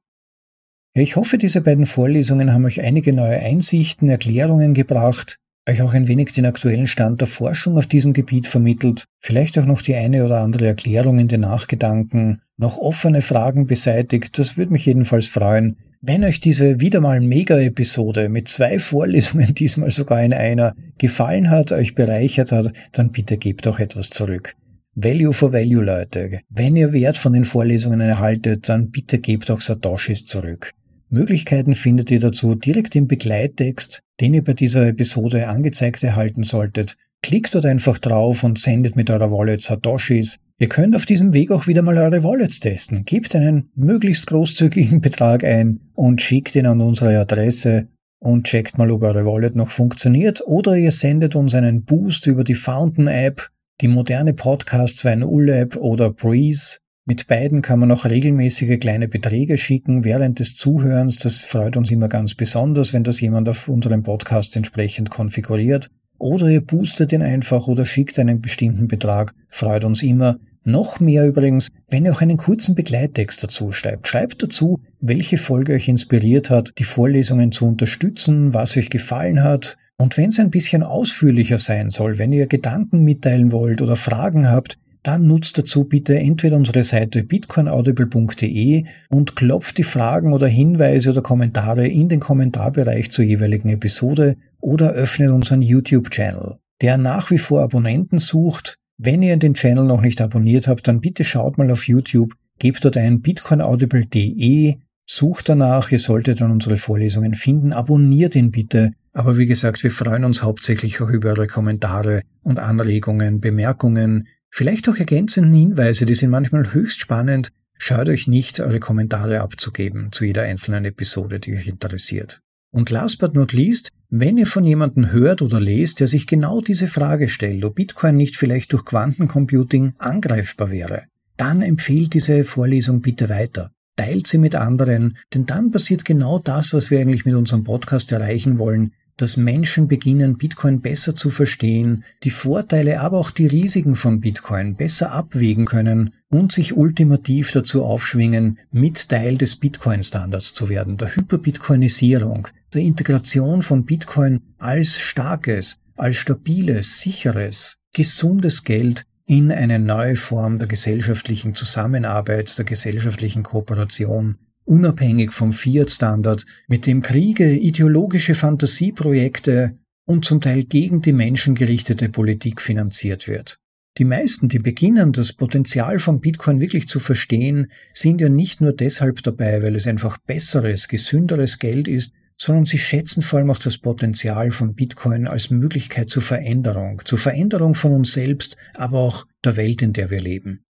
Ich hoffe, diese beiden Vorlesungen haben euch einige neue Einsichten, Erklärungen gebracht, euch auch ein wenig den aktuellen Stand der Forschung auf diesem Gebiet vermittelt, vielleicht auch noch die eine oder andere Erklärung in den Nachgedanken, noch offene Fragen beseitigt, das würde mich jedenfalls freuen. Wenn euch diese wieder mal Mega-Episode mit zwei Vorlesungen, diesmal sogar in einer, gefallen hat, euch bereichert hat, dann bitte gebt auch etwas zurück. Value for Value, Leute. Wenn ihr Wert von den Vorlesungen erhaltet, dann bitte gebt auch Satoshis zurück. Möglichkeiten findet ihr dazu direkt im Begleittext, den ihr bei dieser Episode angezeigt erhalten solltet. Klickt dort einfach drauf und sendet mit eurer Wallet Satoshis. Ihr könnt auf diesem Weg auch wieder mal eure Wallets testen. Gebt einen möglichst großzügigen Betrag ein und schickt ihn an unsere Adresse und checkt mal, ob eure Wallet noch funktioniert oder ihr sendet uns einen Boost über die Fountain App, die moderne Podcast 2.0 App oder Breeze mit beiden kann man auch regelmäßige kleine Beträge schicken während des Zuhörens. Das freut uns immer ganz besonders, wenn das jemand auf unserem Podcast entsprechend konfiguriert. Oder ihr boostet ihn einfach oder schickt einen bestimmten Betrag. Freut uns immer. Noch mehr übrigens, wenn ihr auch einen kurzen Begleittext dazu schreibt. Schreibt dazu, welche Folge euch inspiriert hat, die Vorlesungen zu unterstützen, was euch gefallen hat. Und wenn es ein bisschen ausführlicher sein soll, wenn ihr Gedanken mitteilen wollt oder Fragen habt, dann nutzt dazu bitte entweder unsere Seite bitcoinaudible.de und klopft die Fragen oder Hinweise oder Kommentare in den Kommentarbereich zur jeweiligen Episode oder öffnet unseren YouTube-Channel, der nach wie vor Abonnenten sucht. Wenn ihr den Channel noch nicht abonniert habt, dann bitte schaut mal auf YouTube, gebt dort ein bitcoinaudible.de, sucht danach, ihr solltet dann unsere Vorlesungen finden, abonniert ihn bitte. Aber wie gesagt, wir freuen uns hauptsächlich auch über eure Kommentare und Anregungen, Bemerkungen, Vielleicht auch ergänzenden Hinweise, die sind manchmal höchst spannend. Schaut euch nicht, eure Kommentare abzugeben zu jeder einzelnen Episode, die euch interessiert. Und last but not least, wenn ihr von jemandem hört oder lest, der sich genau diese Frage stellt, ob Bitcoin nicht vielleicht durch Quantencomputing angreifbar wäre, dann empfehlt diese Vorlesung bitte weiter. Teilt sie mit anderen, denn dann passiert genau das, was wir eigentlich mit unserem Podcast erreichen wollen, dass Menschen beginnen, Bitcoin besser zu verstehen, die Vorteile, aber auch die Risiken von Bitcoin besser abwägen können und sich ultimativ dazu aufschwingen, mit Teil des Bitcoin-Standards zu werden, der Hyperbitcoinisierung, der Integration von Bitcoin als starkes, als stabiles, sicheres, gesundes Geld in eine neue Form der gesellschaftlichen Zusammenarbeit, der gesellschaftlichen Kooperation unabhängig vom Fiat-Standard, mit dem Kriege, ideologische Fantasieprojekte und zum Teil gegen die Menschen gerichtete Politik finanziert wird. Die meisten, die beginnen, das Potenzial von Bitcoin wirklich zu verstehen, sind ja nicht nur deshalb dabei, weil es einfach besseres, gesünderes Geld ist, sondern sie schätzen vor allem auch das Potenzial von Bitcoin als Möglichkeit zur Veränderung, zur Veränderung von uns selbst, aber auch der Welt, in der wir leben.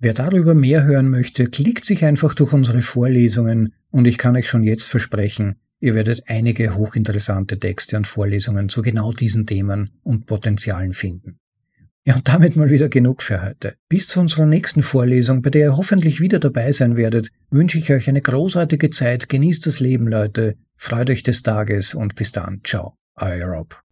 Wer darüber mehr hören möchte, klickt sich einfach durch unsere Vorlesungen und ich kann euch schon jetzt versprechen, ihr werdet einige hochinteressante Texte und Vorlesungen zu genau diesen Themen und Potenzialen finden. Ja, und damit mal wieder genug für heute. Bis zu unserer nächsten Vorlesung, bei der ihr hoffentlich wieder dabei sein werdet, wünsche ich euch eine großartige Zeit, genießt das Leben, Leute, freut euch des Tages und bis dann, ciao, euer Rob.